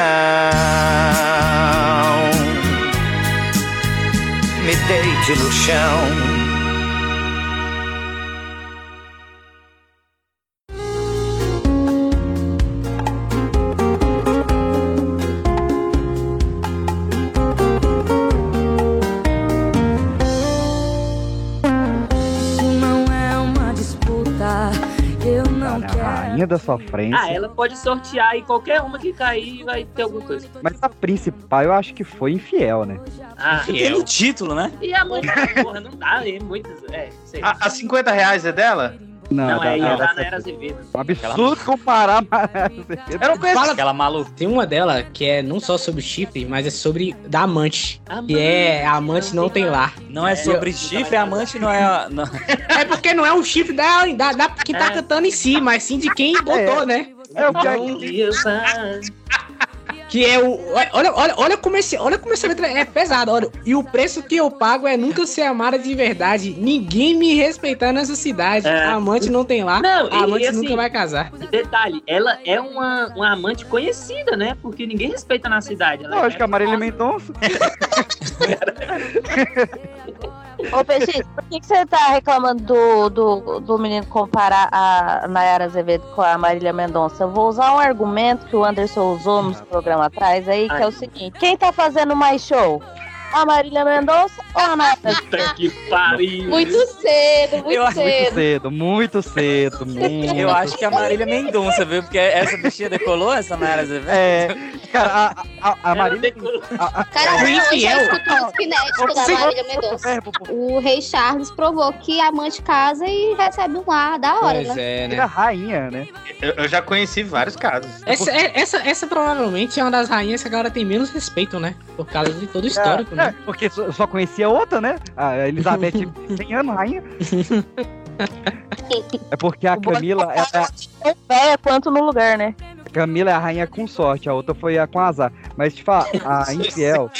Me deite no chão. Da sofrência. Ah, ela pode sortear e qualquer uma que cair vai ter alguma coisa. Mas a principal eu acho que foi infiel, né? Ah, Tem no título, né? e a mãe, porra, não dá, é muitas. É, sei. A, a 50 reais é dela? Não, é não. ia dar na Era Azevedo. Um absurdo comparar. Eu não conheço. Fala- Aquela maluca. Tem uma dela que é não só sobre chifre, mas é sobre da amante. Que é a amante não tem lar. Não é sobre chifre, a amante não é. a- não- É porque não é o chifre da, da, da que tá É. cantando em si, mas sim de quem botou, né? É o que Que é o. Olha, olha, olha como esse, olha como essa letra é pesada. Olha, e o preço que eu pago é nunca ser amada de verdade. Ninguém me respeitar nessa cidade. É. A amante não tem lá. Não, a amante e assim- nunca vai casar. Detalhe, ela é uma, uma amante conhecida, né? Porque ninguém respeita na cidade. Ela Não, é acho que a Marília Mendonça. Ô, PX, por que, que você tá reclamando do, do, do menino comparar a Nayara Azevedo com a Marília Mendonça? Eu vou usar um argumento que o Anderson usou no programa atrás aí, que é o seguinte: quem tá fazendo mais show? A Marília Mendonça ou a Azevedo? Puta que pariu. Muito cedo, muito Eu acho Muito cedo. cedo, muito cedo, muito. Eu acho que a Marília Mendonça, viu? Porque essa bichinha decolou, essa Azevedo. É, cara, a, a, a Marília. A, a, Cara, O eu infiel. espinético da Sim. Marília Mendonça. O rei Charles provou que a amante casa e recebe um lar da hora, Pois né? é, é né? rainha, né? Eu, eu já conheci vários casos. Essa, é- essa, essa provavelmente é uma das rainhas que a galera tem menos respeito, né? Por causa de todo o histórico, é, né? É, porque só, só conhecia outra, né? A Elizabeth, 100 anos, rainha. É porque a Camila, ela, Tão velha quanto no lugar, né? a Camila é a rainha com sorte, a outra foi a com azar. Mas, tipo, a, a infiel.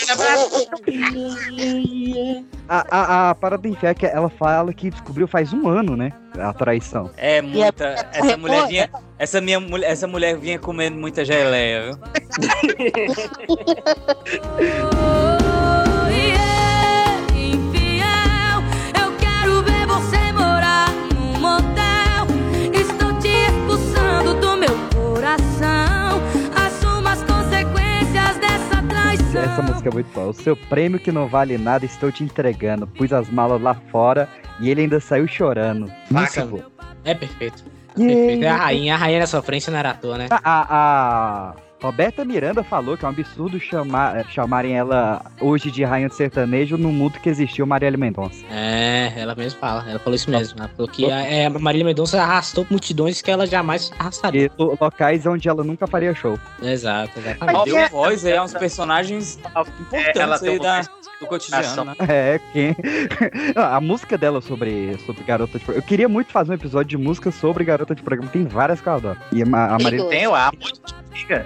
A, a, a parada infiel é que ela fala que descobriu faz um ano, né? A traição. É muita. é- Essa mulher vinha. Essa, minha, mulher- essa mulher vinha comendo muita geleia, viu? coração. Assuma as consequências dessa traição. Essa música é muito boa. O seu prêmio que não vale nada, estou te entregando. Pus as malas lá fora e ele ainda saiu chorando. Nossa, bom. É perfeito. Perfeito. É a rainha, a rainha da sofrência não era à toa, né? A, a, Roberta Miranda falou que é um absurdo chamar, chamarem ela hoje de rainha de sertanejo no mundo que existiu Marielle Mendonça. É, ela mesmo fala, ela falou isso mesmo. Ela falou que a, é, a Marília Mendonça arrastou multidões que ela jamais arrastaria. E lo- locais onde ela nunca faria show. Exato, exatamente. Mas deu voz aí a uns personagens importantes ela aí tem da, do cotidiano, né? É, quem. a música dela sobre, sobre garota de programa. Eu queria muito fazer um episódio de música sobre garota de programa. Tem várias que eu adoro. E a, a Marília. Tem o A, muito antiga.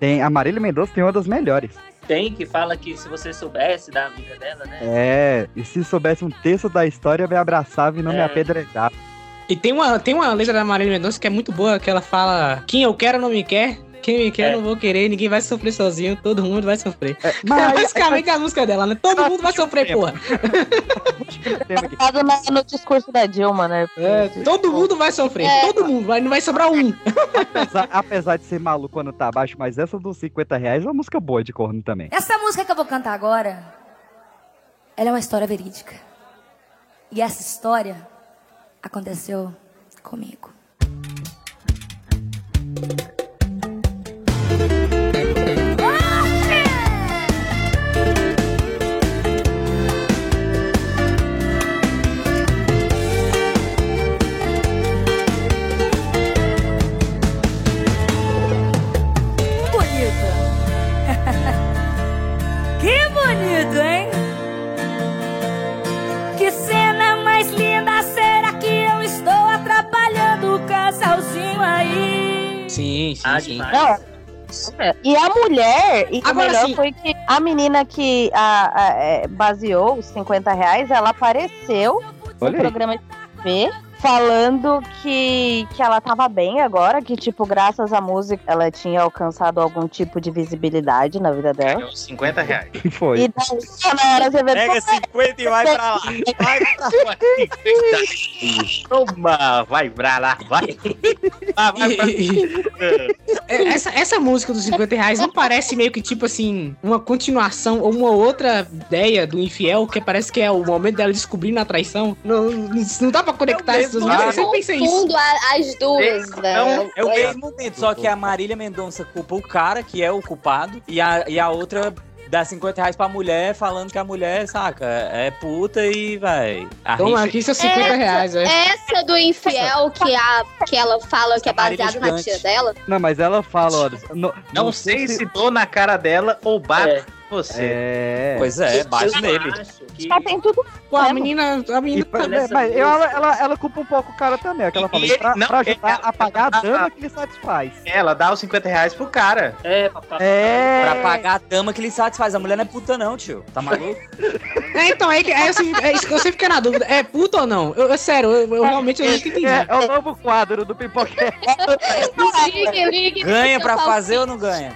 Tem, a Marília Mendonça tem uma das melhores. Tem que fala que se você soubesse da vida dela, né? É, e se soubesse um texto da história, me abraçava e não me É. apedrejava. E tem uma, tem uma letra da Marília Mendonça que é muito boa, que ela fala: Quem eu quero não me quer, quem me quer não vou querer, ninguém vai sofrer sozinho, todo mundo vai sofrer. É, mas- basicamente a música dela, né? Todo mundo vai sofrer, porra. Baseado na- no discurso da Dilma, né? É, todo mundo vai sofrer, É. todo mundo, vai, não vai sobrar um. Apesar, apesar de ser maluco quando tá abaixo, mas essa dos 50 reais é uma música boa de corno também. Essa música que eu vou cantar agora, ela é uma história verídica. E essa história aconteceu comigo. Não. E a mulher, e o Agora melhor sim. foi que a menina que a- a- é, baseou os 50 reais, ela apareceu no programa de TV falando que, que ela tava bem agora, que, tipo, graças à música ela tinha alcançado algum tipo de visibilidade na vida dela. Ganhou 50 reais. Foi. E daí, na hora você vê Pega 50 e vai pra lá. Vai pra lá. Toma, vai pra lá, vai. Ah, vai pra É, Essa, essa música dos 50 reais não parece meio que tipo assim, uma continuação ou uma outra ideia do infiel, que parece que é o momento dela descobrindo a traição. Não, não, dá pra conectar duas músicas. Eu sempre pensei isso. As duas, velho. É o mesmo momento, só que a Marília Mendonça culpa o cara, que é o culpado, e a, e a outra dá 50 reais pra mulher, falando que a mulher, saca, é puta e vai. Toma, aqui seus 50 reais, é. Essa do infiel que, a, que ela fala que é baseado na tia dela. Não, mas ela fala, olha. Não, Não sei se dou na cara dela ou bato É. você. É. Pois é, bate Eu nele. que- Só tem tudo. Pô, a menina. A E, menina pra- mas música- ela, ela, ela culpa um pouco o cara também, é o que ela fala. E ele- Pra, não, pra ajudar ela- a pagar a dama que lhe satisfaz. Ela dá os 50 reais pro cara. É, papai. É. Pra pagar a dama que lhe satisfaz. A mulher não é puta, não, tio. Tá maluco? É, então, é, que- é, assim, é isso que eu sempre fiquei na dúvida. É puta ou não? Eu, eu- sério, eu, eu realmente eu não entendi. É, é o novo quadro do Pipoquete. Ganha pra fazer ou não ganha?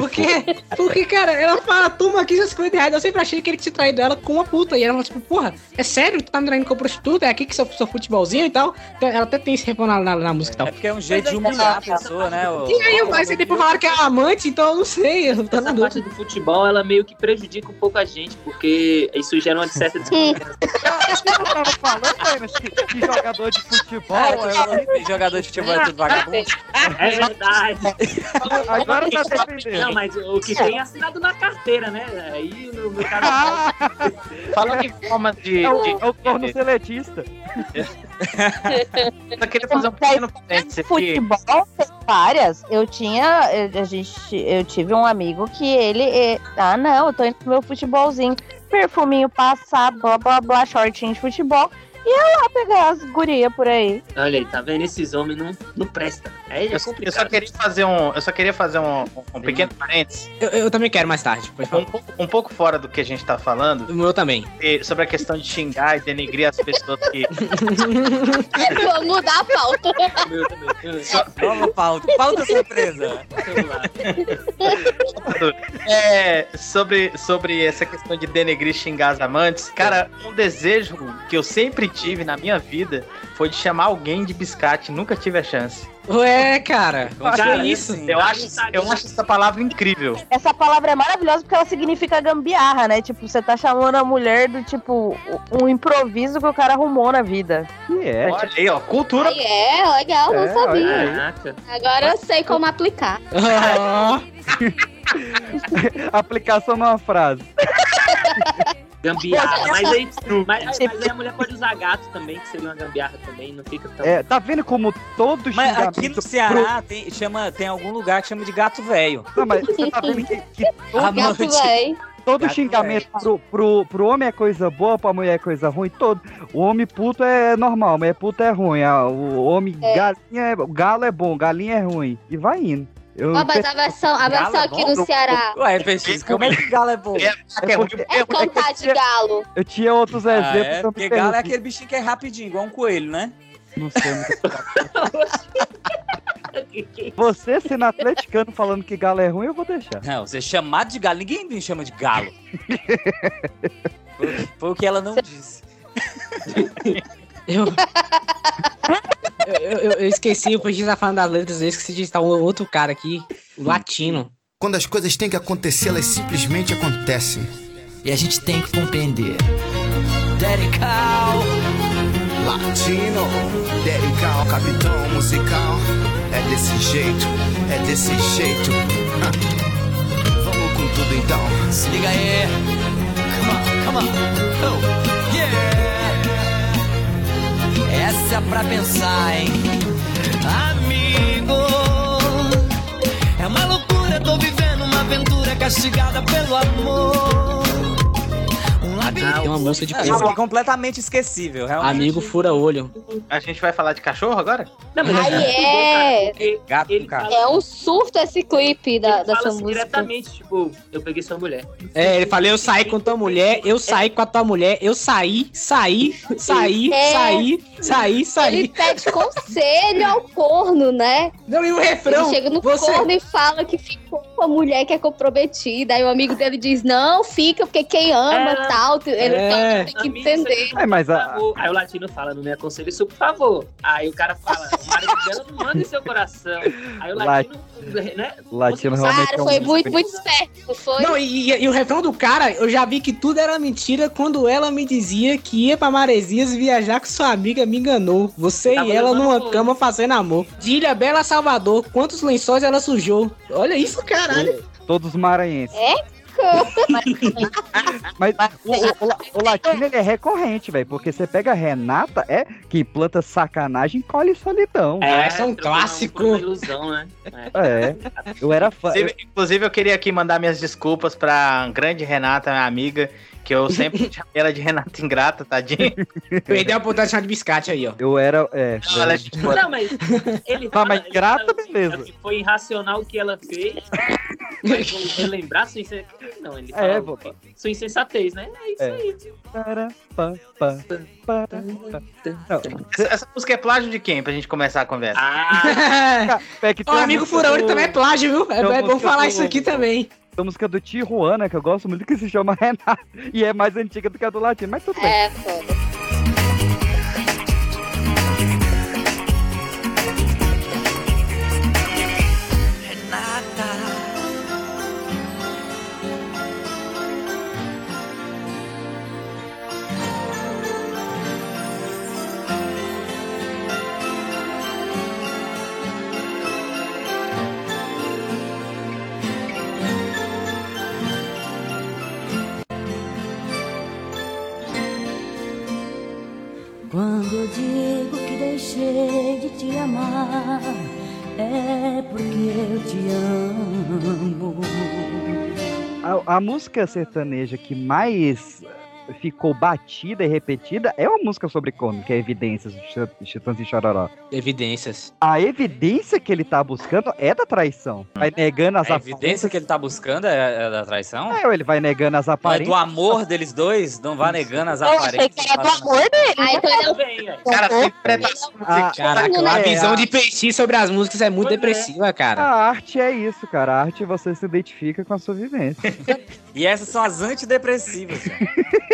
Porque, porque, cara, ela fala, toma aqui seus 50 reais. Eu sempre achei que ele tinha traído ela com uma puta. E ela fala, tipo, porra, é sério? Tu tá me traindo com prostituta? É aqui que seu, seu futebolzinho e tal? Então, ela até tem esse refrão na, na, na música e É tal. porque é um jeito de humilhar a pessoa, né? o- E aí, mas aí depois falaram que é amante, então eu não sei. Eu tô na Essa parte dúvida. do futebol, ela meio que prejudica um pouco a gente, porque isso gera uma certa desconfiança. Eu tava falando, que, jogador de futebol. Ah, ela- que jogador de futebol é tudo vagabundo. É verdade. Agora tá defendendo. Não, mas o que tem é assinado na carteira, né? Aí no, no caso. Ah, Falando em forma de. é, o, de- é o corno seletista. Eu queria fazer um pequeno parênteses aqui. Futebol tem várias. Eu tinha. Eu, a gente, eu tive um amigo que ele. eh, ah, não, eu tô indo pro meu futebolzinho. Perfuminho passado, blá blá blá, shortinho de futebol. E ia lá pegar as gurias por aí. Olha aí, tá vendo? Esses homens não, não prestam. Aí é Eu, eu só queria fazer um, eu só queria fazer um, um pequeno parênteses, Eu, eu também quero mais tarde. Um pouco, um pouco fora do que a gente tá falando, O meu também. e sobre a questão de xingar e denegrir as pessoas que. Vou mudar a pauta. Meu também. Nova pauta. Pauta surpresa. É, sobre, sobre essa questão de denegrir e xingar as amantes, cara, um desejo que eu sempre tive na minha vida foi de chamar alguém de biscate. Nunca tive a chance. Ué, cara, Eu acho, que isso? eu acho, eu acho essa palavra incrível. Essa palavra é maravilhosa porque ela significa gambiarra, né? Tipo, você tá chamando a mulher do tipo um improviso que o cara arrumou na vida. Que é? Olha aí, ó, cultura. Aí é, legal, não É, sabia. Caraca. Agora eu sei como aplicar. Aplicação numa frase. Gambiarra. Mas aí, mas, mas aí a mulher pode usar gato também, que seria uma gambiarra também. Não fica tão. É, tá vendo como todo Mas xingamento aqui no Ceará tem, chama, tem algum lugar que chama de gato velho. Não, mas você tá vendo que, que todo, Amante. todo Gato xingamento pro, pro, pro homem é coisa boa, pra mulher é coisa ruim, todo. O homem puto é normal, mulher puto é ruim. O homem É. galinha é, galo é bom, galinha é ruim. E vai indo. Eu, Ó, mas a versão, a versão aqui no Ceará Ué, PX, como é que galo é bom? É ruim. é cantar de galo. eu tinha outros Ah, exemplos. é? eu me Porque galo é aquele bichinho que é rapidinho, igual um coelho, né? Não sei. Você sendo atleticano falando que galo é ruim, eu vou deixar. Não, você chamado de galo, ninguém me chama de galo. foi, foi o que ela não disse. Eu... eu, eu- eu esqueci, o Peixe tá falando das letras, eu esqueci de estar um outro cara aqui, o latino. Quando as coisas têm que acontecer, elas simplesmente acontecem. E a gente tem que compreender. Derical. Latino, Derical, capitão musical. É desse jeito, é desse jeito. Vamos com tudo então. Se liga aí. Come on, come on. Oh. Essa é pra pensar, hein? Amigo. É uma loucura, tô vivendo uma aventura castigada pelo amor. Labirinto. Tem uma música de é completamente esquecível, realmente. Amigo fura olho. A gente vai falar de cachorro agora? Não, mas Aí é. é. Gato ele cara. É um surto esse clipe da, ele dessa fala assim música. diretamente, tipo, eu peguei sua mulher. É, ele falou, eu saí com tua mulher, eu saí com a tua mulher, eu saí, saí, saí, É. saí, saí, Ele saí. pede conselho ao corno, né? Não, e o Ele refrão? chega no você... corno e fala que ficou com a mulher que é comprometida. Aí o amigo dele diz: Não, fica, porque quem ama É. tal. Ele É. tem que entender. É, mas a-. Aí o latino fala, não me aconselhe isso, por favor. Aí o cara fala, o marido dela não manda em seu coração. Aí o latino, né? Latino realmente Cara, é um foi muito, muito esperto, não foi? Não, e, e- e o refrão do cara, eu já vi que tudo era mentira quando ela me dizia que ia pra Maresias viajar com sua amiga me enganou. Você Tava e ela numa cama fazendo amor. De Ilha Bela Salvador, quantos lençóis ela sujou? Olha isso, caralho. Todos maranhenses. É? Mas o, o- o o latino ele é recorrente, velho. Porque você pega a Renata, é que planta sacanagem e colhe solidão. esse é um trocando clássico. ilusão, né? É. É. Eu era fã. Inclusive, inclusive, eu queria aqui mandar minhas desculpas pra grande Renata, minha amiga, que eu sempre chamei ela de Renata Ingrata, tadinha. Perdeu a oportunidade de chamar de biscate aí, ó. Eu era. É. Ela é de boa. Não, mas ele Tá, mas ele grata, fala assim, beleza. que Foi irracional o que ela fez. Mas relembrar sua insensatez. Não, ele fala É, o sua insensatez, né? É isso É. aí. Essa, essa música é plágio de quem, pra gente começar a conversa? Ah, é que tem a amigo olho do- também é plágio, viu? É, é bom falar do- isso aqui também. Tem a música do Tijuana, que eu gosto muito, que se chama Renata. E é mais antiga do que a do latino, mas tudo bem. É, foda. A, música sertaneja que mais ficou batida e repetida é uma música sobre corno, que é Evidências, Chitãs e Chororó. Evidências. A evidência que ele tá buscando é da traição. Vai negando as A evidência que ele tá buscando é, é da traição? É, ele vai negando as Não é aparências. do amor deles dois? Não vá negando as Eu achei aparências. que era do amor dele. Eu bem, velho. Cara, interpretação Ah, Caraca, É, a visão a- de peixe sobre as músicas é muito Pois é. depressiva, A cara. arte é isso, cara. A arte você se identifica com a sua vivência. E essas são as antidepressivas.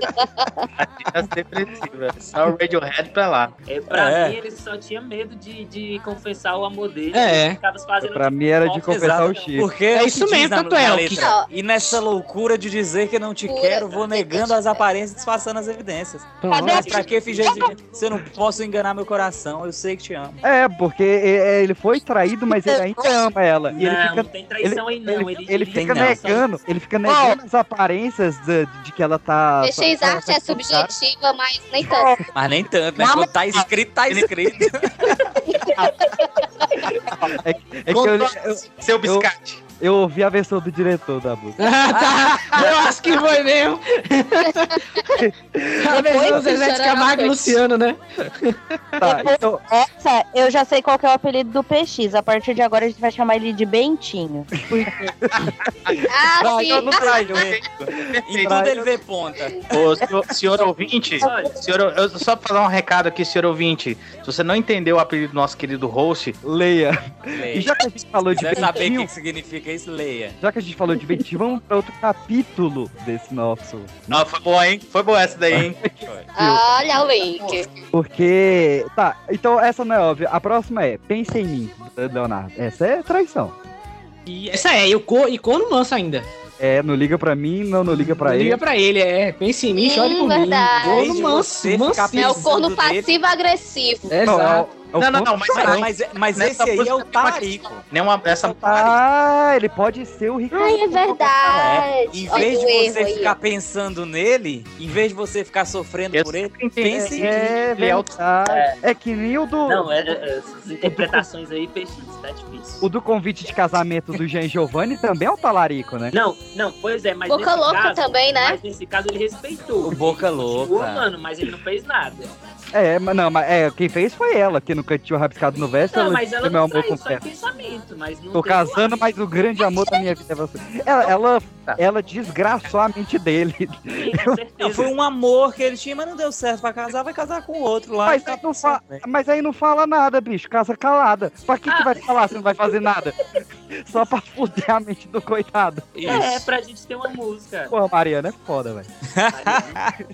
Tá depressiva. Só o Radiohead pra lá. É, pra É. mim, ele só tinha medo de, de confessar o amor dele. É. Ele ficava fazendo Pra mim era de confessar o Chico. Porque É isso mesmo, tanto é. E nessa loucura de dizer que não te quero, vou negando as aparências e disfarçando as evidências. Cadê Mas a- pra que fingir? Se eu não posso enganar meu coração, eu sei que te amo. É, porque é, ele foi traído, mas ele ainda ama ela. E ele Não, fica, não tem traição aí, não. Ele, Ele- ele ele fica negando, ele fica negando as aparências de, de que ela tá. PX tá- arte tá- é subjetiva, mas nem tanto. Mas nem tanto, né? Quando tá escrito, tá escrito. É, é que eu, eu, Seu biscate. Eu ouvi a versão do diretor da música. Ah, tá. Eu acho que foi mesmo. A versão Foi, Zezé de Camargo e. Luciano, né? Tá, então, Essa, eu já sei qual que é o apelido do PX. A partir de agora a gente vai chamar ele de Bentinho. Ah, Não, sim. não traio. Em tudo ele vê ponta. Ô, senhor, senhor ouvinte, senhor, eu só pra dar um recado aqui, senhor ouvinte. Se você não entendeu o apelido do nosso querido host, leia. E Leia. já que a gente falou de Quiser saber o Bentinho, que significa isso, leia. já que a gente falou de Bentinho, vamos pra outro capítulo desse nosso. Não, foi boa, hein? Foi boa essa daí, hein? Olha o link. Porque. Tá, então essa não é óbvia. A próxima é Pensa em mim, Leonardo. Essa é traição. E essa é, e o cor, e corno manso ainda. É, não liga pra mim, não, não liga pra ele. Liga pra ele, é. Pense em mim, chore Hum, por verdade. mim. Em Corno manso, mansinho. É o corno passivo-agressivo. Não, é o- Exato. é Não, não, ponto não, mas. Mas, mas Nessa esse aí é o uma- Tarico. Nenhuma, essa Ah, ele pode ser o Ricardo. Ai, é verdade. Em Olha vez o de você aí, ficar ó. pensando nele, em vez de você ficar sofrendo Eu por ele, pense em mim. É Ele é. É que nem o do. Não, é, é, essas interpretações aí, PX, tá difícil. O do convite de casamento do Jean Giovanni também é o talarico, né? Não, não, pois é, mas Boca nesse louca caso, também, né? Mas nesse caso ele respeitou. O Boca Louca. mano, mas ele não fez nada. É, mas não, mas é, quem fez foi ela, que no cantinho rabiscado no verso. Não, ela mas ela meu não amor, traiu, só pensamento, mas não Tô casando, mas o grande amor da minha vida é você. Ela, ela, ela desgraçou a mente dele. Sim. Não, foi um amor que ele tinha, mas não deu certo pra casar, vai casar com o outro lá. Mas e aí, tá não tudo fa- certo. mas aí não fala nada, bicho. Casa calada. Pra que, que vai falar se não vai fazer nada? Só pra fuder a mente do coitado. É, pra gente ter uma música. Porra, Mariana é foda, velho. Ai,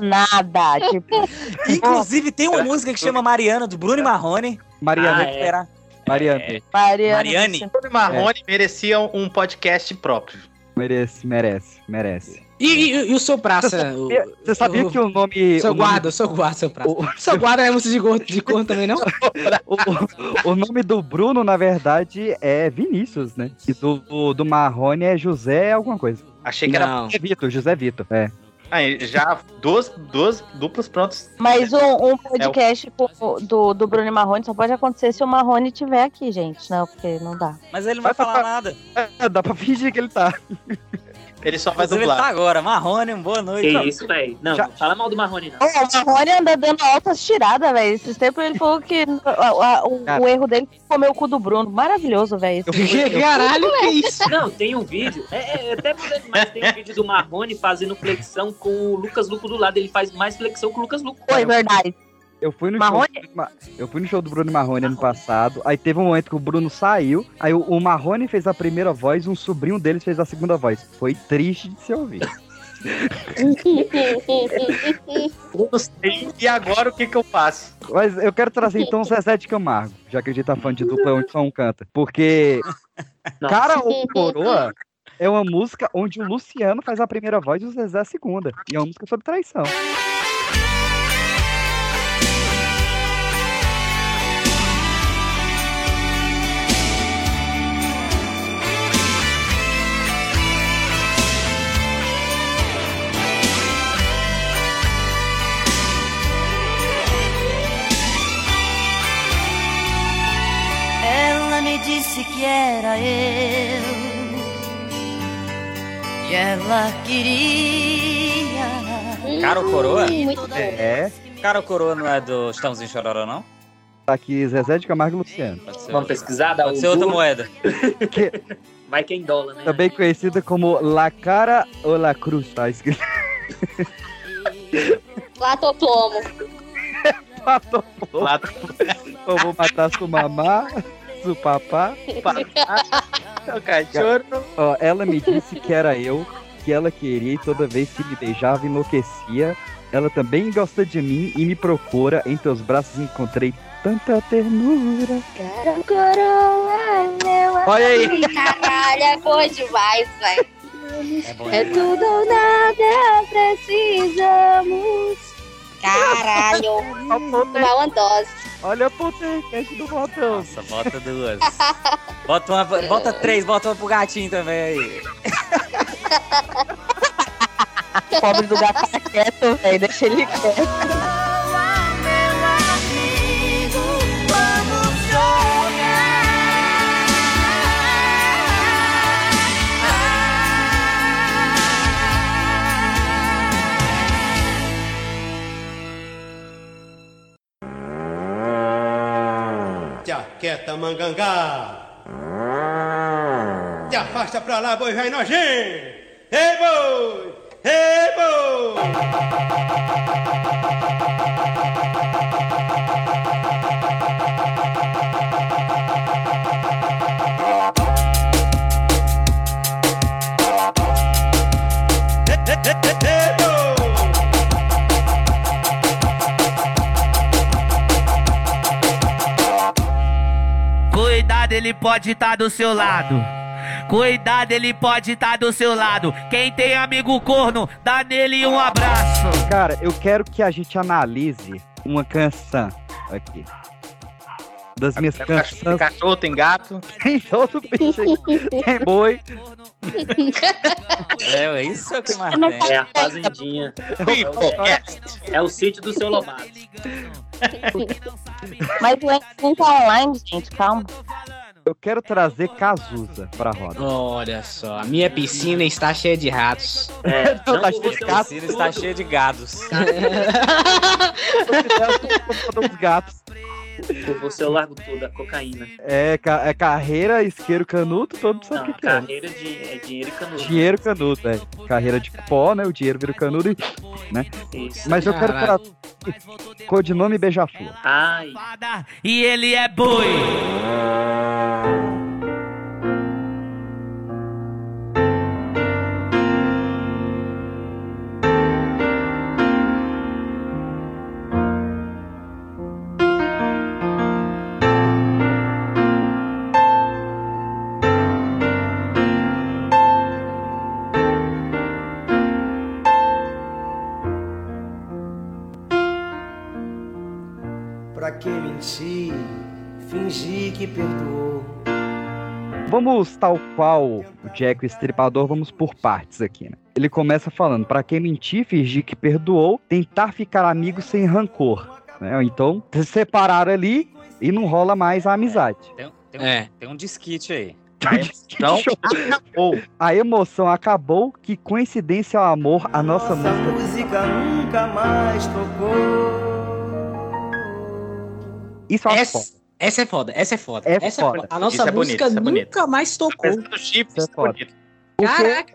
nada. Tipo, Inclusive, tem uma música que chama Mariana, do Bruno e Marrone. Mariana, Ah, é. Espera. Mariana. Mariana. Mariane. Bruno e Marrone mereciam um podcast próprio. Merece, merece, merece. E, e- e o seu praça? o- Você sabia o- que o nome. Seu o nome- guarda, seu guarda, seu praça. o- Seu guarda é música de corno, de corno também, não? o, o nome do Bruno, na verdade, é Vinícius, né? E do, do, do Marrone é José alguma coisa. Achei que era. Não. José Vitor, José Vitor, é. Aí, já duas, duas duplas prontas. Mas um, um podcast com- do, do Bruno Marrone só pode acontecer se o Marrone estiver aqui, gente. Não, porque não dá. Mas ele não vai Vai falar pra- nada. É, dá pra fingir que ele tá. Ele só vai Inclusive, ele tá dublar. agora. Marrone, um boa noite. Que isso, velho. Não, Já- não fala mal do Marrone, não. Ô, O Marrone anda dando altas tiradas, velho. Esses tempos ele falou que a- a- o, o erro dele foi comer o cu do Bruno. Maravilhoso, velho. Que Caralho, que isso? Não, tem um vídeo, é, é até moderno, mas tem um vídeo do Marrone fazendo flexão com o Lucas Luco do lado. Ele faz mais flexão que o Lucas Luco. Foi verdade. Eu fui no Marrone? show. Ma- Eu fui no show do Bruno Marrone ano passado. Aí teve um momento que o Bruno saiu. Aí o, o Marrone fez a primeira voz, um sobrinho deles fez a segunda voz. Foi triste de se ouvir. Eu não sei. E agora o que que eu faço? Mas eu quero trazer então o Zezé de Camargo, já que a gente tá falando de dupla onde só um canta. Porque Nossa. Cara ou Coroa é uma música onde o Luciano faz a primeira voz e o Zezé a segunda. E é uma música sobre traição. Era eu que ela queria. Cara ou coroa? Muito. É. Cara ou coroa não é do Estãozinho Chororó, não? Tá aqui Zezé de Camargo e Luciano. Pode ser Vamos pesquisar, dá Pode ser outra moeda. Vai que é em dólar, né? Também conhecida como La Cara ou La Cruz, tá escrito. Latoplomo. Pato, Lá Eu vou matar sua mamá, seu papá. o cachorro. Ó, ela me disse que era eu, que ela queria e toda vez que me beijava enlouquecia. Ela também gosta de mim e me procura. Em teus braços encontrei tanta ternura. Coroa, meu Olha aí. amor. Caralho, é boa demais, velho. É, tudo ou nada, precisamos. Caralho, uma dose. Olha o podcast do botão. Nossa, bota duas. Bota, uma, bota três, bota uma pro gatinho também aí. O pobre do gato tá quieto, velho. Deixa ele quieto. Te aquieta, mangangá. Te afasta pra lá, boi velho nojento. Ei, boi! Ei, boi! Cuidado, ele pode estar do seu lado. Cuidado, ele pode estar do seu lado. Quem tem amigo corno, dá nele um abraço. Cara, eu quero que a gente analise uma canção aqui. Das minhas Tem cachorro, tem cachorro, tem gato. Tem todo bicho aqui. Tem boi. É, é isso que mais É tem. a fazendinha. É o sítio do seu Lobato. Mas o Enzo não tá online, gente. Calma. Eu quero trazer Cazuza pra roda. Olha só, a minha piscina está cheia de ratos. É, Não, tá não cheio de você- gato. Piscina está cheia de gados. Dos gatos. Por você eu largo tudo, a cocaína. É, ca- é carreira, isqueiro, canudo, todo mundo sabe o que, que é. carreira de é dinheiro e canudo. Dinheiro, canudo, é. Carreira de pó, né? O dinheiro vira o canudo e. né? Isso. Mas eu quero trazer. Codinome Beija-Flor. Ai, E ele é boi. Perdoou. Vamos, tal qual o Jack o Estripador, vamos por partes aqui, né? Ele começa falando, pra quem mentir, fingir que perdoou, tentar ficar amigo sem rancor, né? Então, se separaram ali e não rola mais a amizade. Tem, tem um, É. tem um disquite aí. Então, Acabou. A emoção acabou, que coincidência é o amor, a nossa Nossa música. música nunca mais tocou. Isso é. Essa, essa é foda, essa é foda. É essa foda. é foda. A nossa é música é bonito. nunca mais tocou. Apesar do chip, Isso é é bonito. Caraca!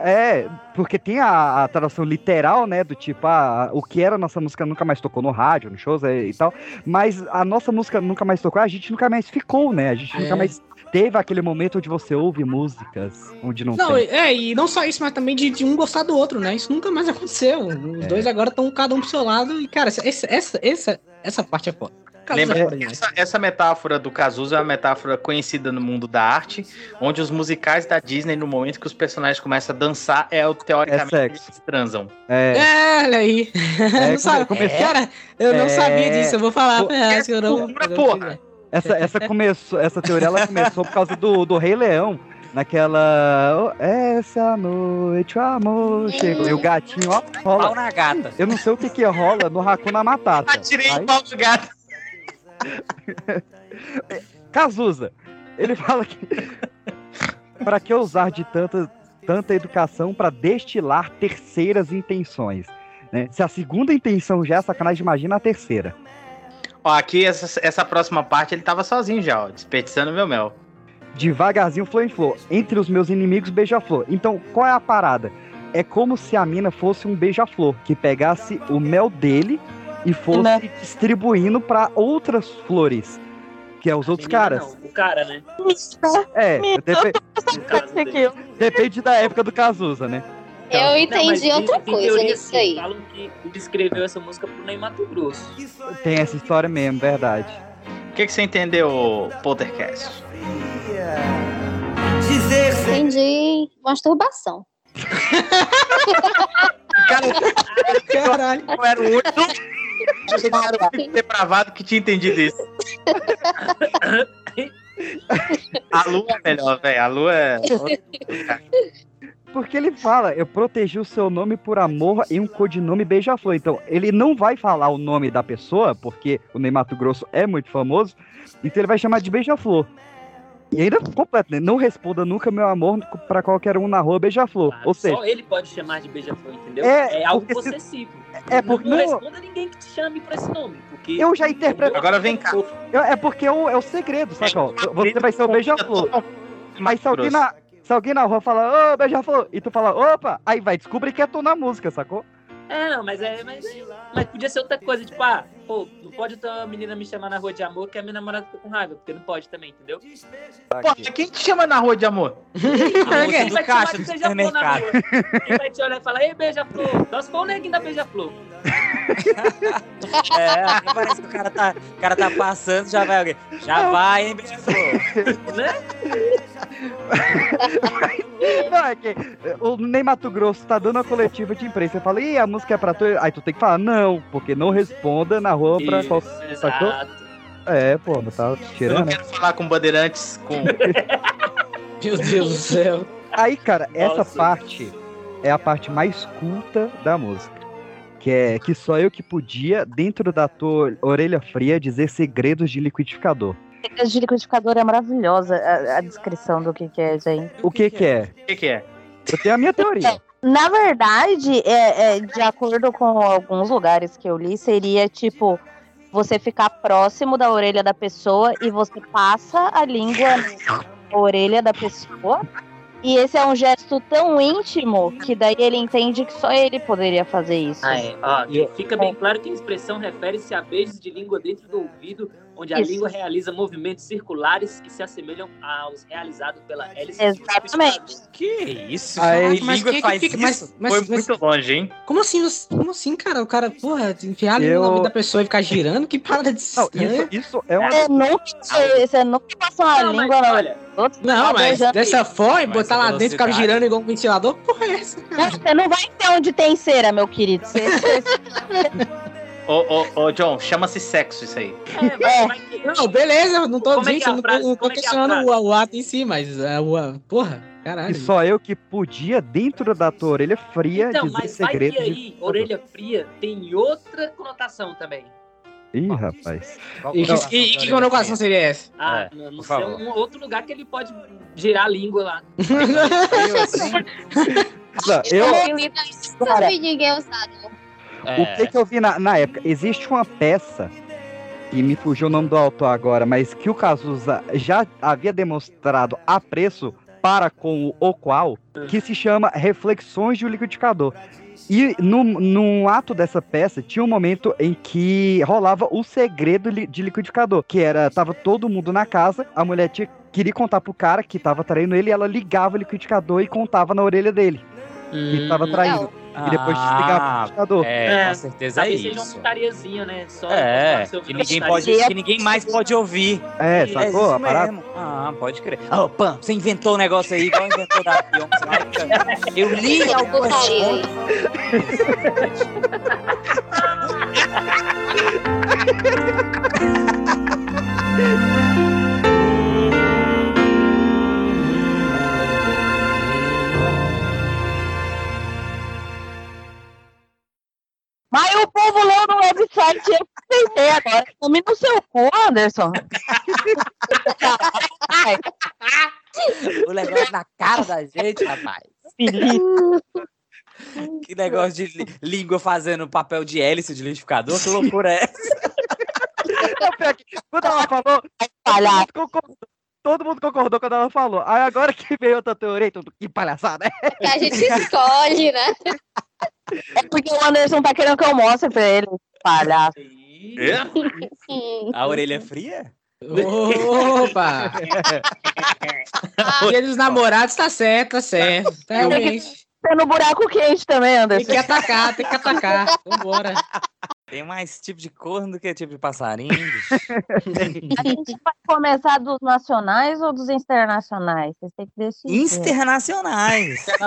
É, porque tem a, a tradução literal, né, do tipo, ah, o que era a nossa música nunca mais tocou no rádio, no shows é, e tal, mas a nossa música nunca mais tocou, a gente nunca mais ficou, né, a gente É. nunca mais teve aquele momento onde você ouve músicas onde não, Não, tem. é, e não só isso, mas também de, de um gostar do outro, né? Isso nunca mais aconteceu. Os É. dois agora estão cada um pro seu lado. E, cara, essa, essa, essa, essa parte é foda. Lembra, é essa, essa metáfora do Cazuza é uma metáfora conhecida no mundo da arte, onde os musicais da Disney, no momento que os personagens começam a dançar, é o teoricamente É eles transam. É, É, olha aí. É, não sabe, come- Cara, eu não É. sabia disso. Eu vou falar pra ela que eu não. cultura, eu não porra. fiz, essa, essa começou, essa teoria ela começou por causa do, do Rei Leão, naquela, oh, essa noite o amor chegou, e o gatinho, ó, Pau rola, na gata. eu não sei o que que rola no Hakuna Matata. Atirei Aí- o pau do gato. Cazuza, ele fala que para que usar de tanta, tanta educação para destilar terceiras intenções? Né? Se a segunda intenção já é sacanagem, imagina a terceira. Ó, aqui, essa, essa próxima parte, ele tava sozinho já, ó, desperdiçando meu mel. Devagarzinho, flor em flor. Entre os meus inimigos, beija-flor. Então, qual é a parada? É como se a mina fosse um beija-flor, que pegasse o mel dele e fosse Né? distribuindo para outras flores, que é os outros caras. Não, o cara, né? É, depe-. Aquilo. depende da época do Cazuza, né? Eu entendi mas outra coisa teoria, nisso assim, aí. Falam que ele escreveu essa música pro Ney Mato Grosso. Tem essa história mesmo, verdade. O que, que você entendeu, Poltercast? Entendi masturbação. Caralho. Eu era o único. Eu era o único depravado que tinha entendido isso. A lua é melhor, velho. A lua é. Porque ele fala, eu protegi o seu nome por amor e um codinome beija-flor. Então, ele não vai falar o nome da pessoa, porque o Ney Mato Grosso é muito famoso, então ele vai chamar de beija-flor. E ainda completo, né? Não responda nunca meu amor pra qualquer um na rua beija-flor. Ou seja, Só ele pode chamar de beija-flor, entendeu? É, É, algo porque se- possessivo. é porque não, não- responda ninguém que te chame por esse nome. Porque Eu já interpreto. Agora vem cá. Eu- é porque é o, é o segredo, saca? ó? Você vai ser o beija-flor. Mas se alguém, na, se alguém na rua fala, ô, beija-flor, e tu fala, opa, aí vai descobrir que é tu na música, sacou? É, não, mas é. Mas, mas podia ser outra coisa, tipo, ah, pô, não pode outra menina me chamar na rua de amor que a minha namorada fica com raiva, porque não pode também, entendeu? Pô, quem te chama na rua de amor? A moça do vai te caixa chamar de do beija-flor na rua. Quem vai te olhar e falar, ei, beija-flor. Nós foi o neguinho da beija-flor. É, parece que o cara tá, o cara tá passando, já vai alguém. Já vai, hein, beija-flor. né? Não, é que o Ney Mato Grosso tá dando uma coletiva de imprensa. Você fala, ih, a música é pra tu. Aí tu tem que falar, não, porque não responda na rua pra Isso, qual. Sacou? É, pô, não tá Eu não tirando. né? quero falar com bandeirantes com. Meu Deus do céu. Aí, cara, essa Nossa. parte é a parte mais culta da música. Que é que só eu que podia, dentro da tua orelha fria, dizer segredos de liquidificador. Secretos de liquidificador é maravilhosa a, a descrição do que, que é, gente. O que que é? O que, que é? Eu tenho a minha teoria. Na verdade, é, é, de acordo com alguns lugares que eu li, seria tipo você ficar próximo da orelha da pessoa e você passa a língua na orelha da pessoa. E esse é um gesto tão íntimo que daí ele entende que só ele poderia fazer isso. Ah, é. Ó, fica bem claro que a expressão refere-se a beijos de língua dentro do ouvido, onde a Isso. língua realiza movimentos circulares que se assemelham aos realizados pela hélice. Exatamente. Que isso? Aí, que mas língua que que faz fica- isso? mas- mas- Foi mas- muito longe, hein? Como assim, como assim, cara? O cara, porra, enfiar a língua Eu- na vida da pessoa e ficar girando? Que parada de Não, isso, isso é uma. Você nunca, você nunca passou Não, mas língua na olha. Não, mas dessa forma, Mas botar a lá dentro e ficar girando igual um ventilador, porra é essa? Não, Você não vai ter onde tem cera, meu querido. Você, você- Ô, ô, ô, John, chama-se sexo isso aí. É, vai que- Não, beleza, eu não tô, Como é gente, é eu não tô, não tô Como é é questionando o, o ato em si, mas é, o, a- porra, caralho. E só eu que podia, dentro da tua orelha fria, Então, dizer mas segredos. de aí, liquidificador. orelha fria tem outra conotação também. Ih, rapaz. E, que- e- que conotação seria essa? Ah, É, não, não sei, um outro lugar que ele pode girar a língua lá. Eu, assim, Não, eu, ninguém usado. É, O que, que eu vi na, na época? Existe uma peça, e me fugiu o nome do autor agora, mas que o Cazuza já havia demonstrado apreço para com o qual, que se chama Reflexões de um Liquidificador. E no, num ato dessa peça, tinha um momento em que rolava o segredo li- de liquidificador, que era, tava todo mundo na casa, a mulher tinha, queria contar pro cara que tava traindo ele, e ela ligava o liquidificador e contava na orelha dele, que tava traindo. E depois desligava o Ah, liquidificador. É, com certeza é seja uma isso. putariazinha, né? Só É, que ouvir ninguém, pode, que ninguém mais pode ouvir. É, É sacou? isso a parada? mesmo. Ah, pode crer. Ô, Pan, você inventou o negócio aí, igual inventou da Beyoncé. Eu li É algumas putaria Mas o povo leu no website, eu pensei agora. Tome no seu cu, Anderson. O negócio na cara da gente, rapaz. Que negócio de língua fazendo papel de hélice de liquidificador, que loucura é essa? Que Quando ela falou, todo mundo, concordou, todo mundo concordou quando ela falou. Aí agora que veio outra teoria, tudo, que palhaçada, né? Que a gente escolhe, né? É porque o Anderson tá querendo que eu mostre pra ele. Palhaço. A orelha fria? Opa! Dia dos namorados tá certo, tá certo. Realmente. Tá no buraco quente também, Tem Anderson. que atacar, tem que atacar. Vambora. Tem mais tipo de corno do que tipo de passarinho. A gente vai começar dos nacionais ou dos internacionais? Vocês têm que decidir. Internacionais.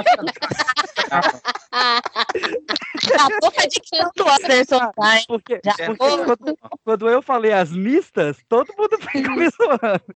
A boca de quem do Anderson tá, hein? Porque, porque quando, quando eu falei as mistas, todo mundo zoando.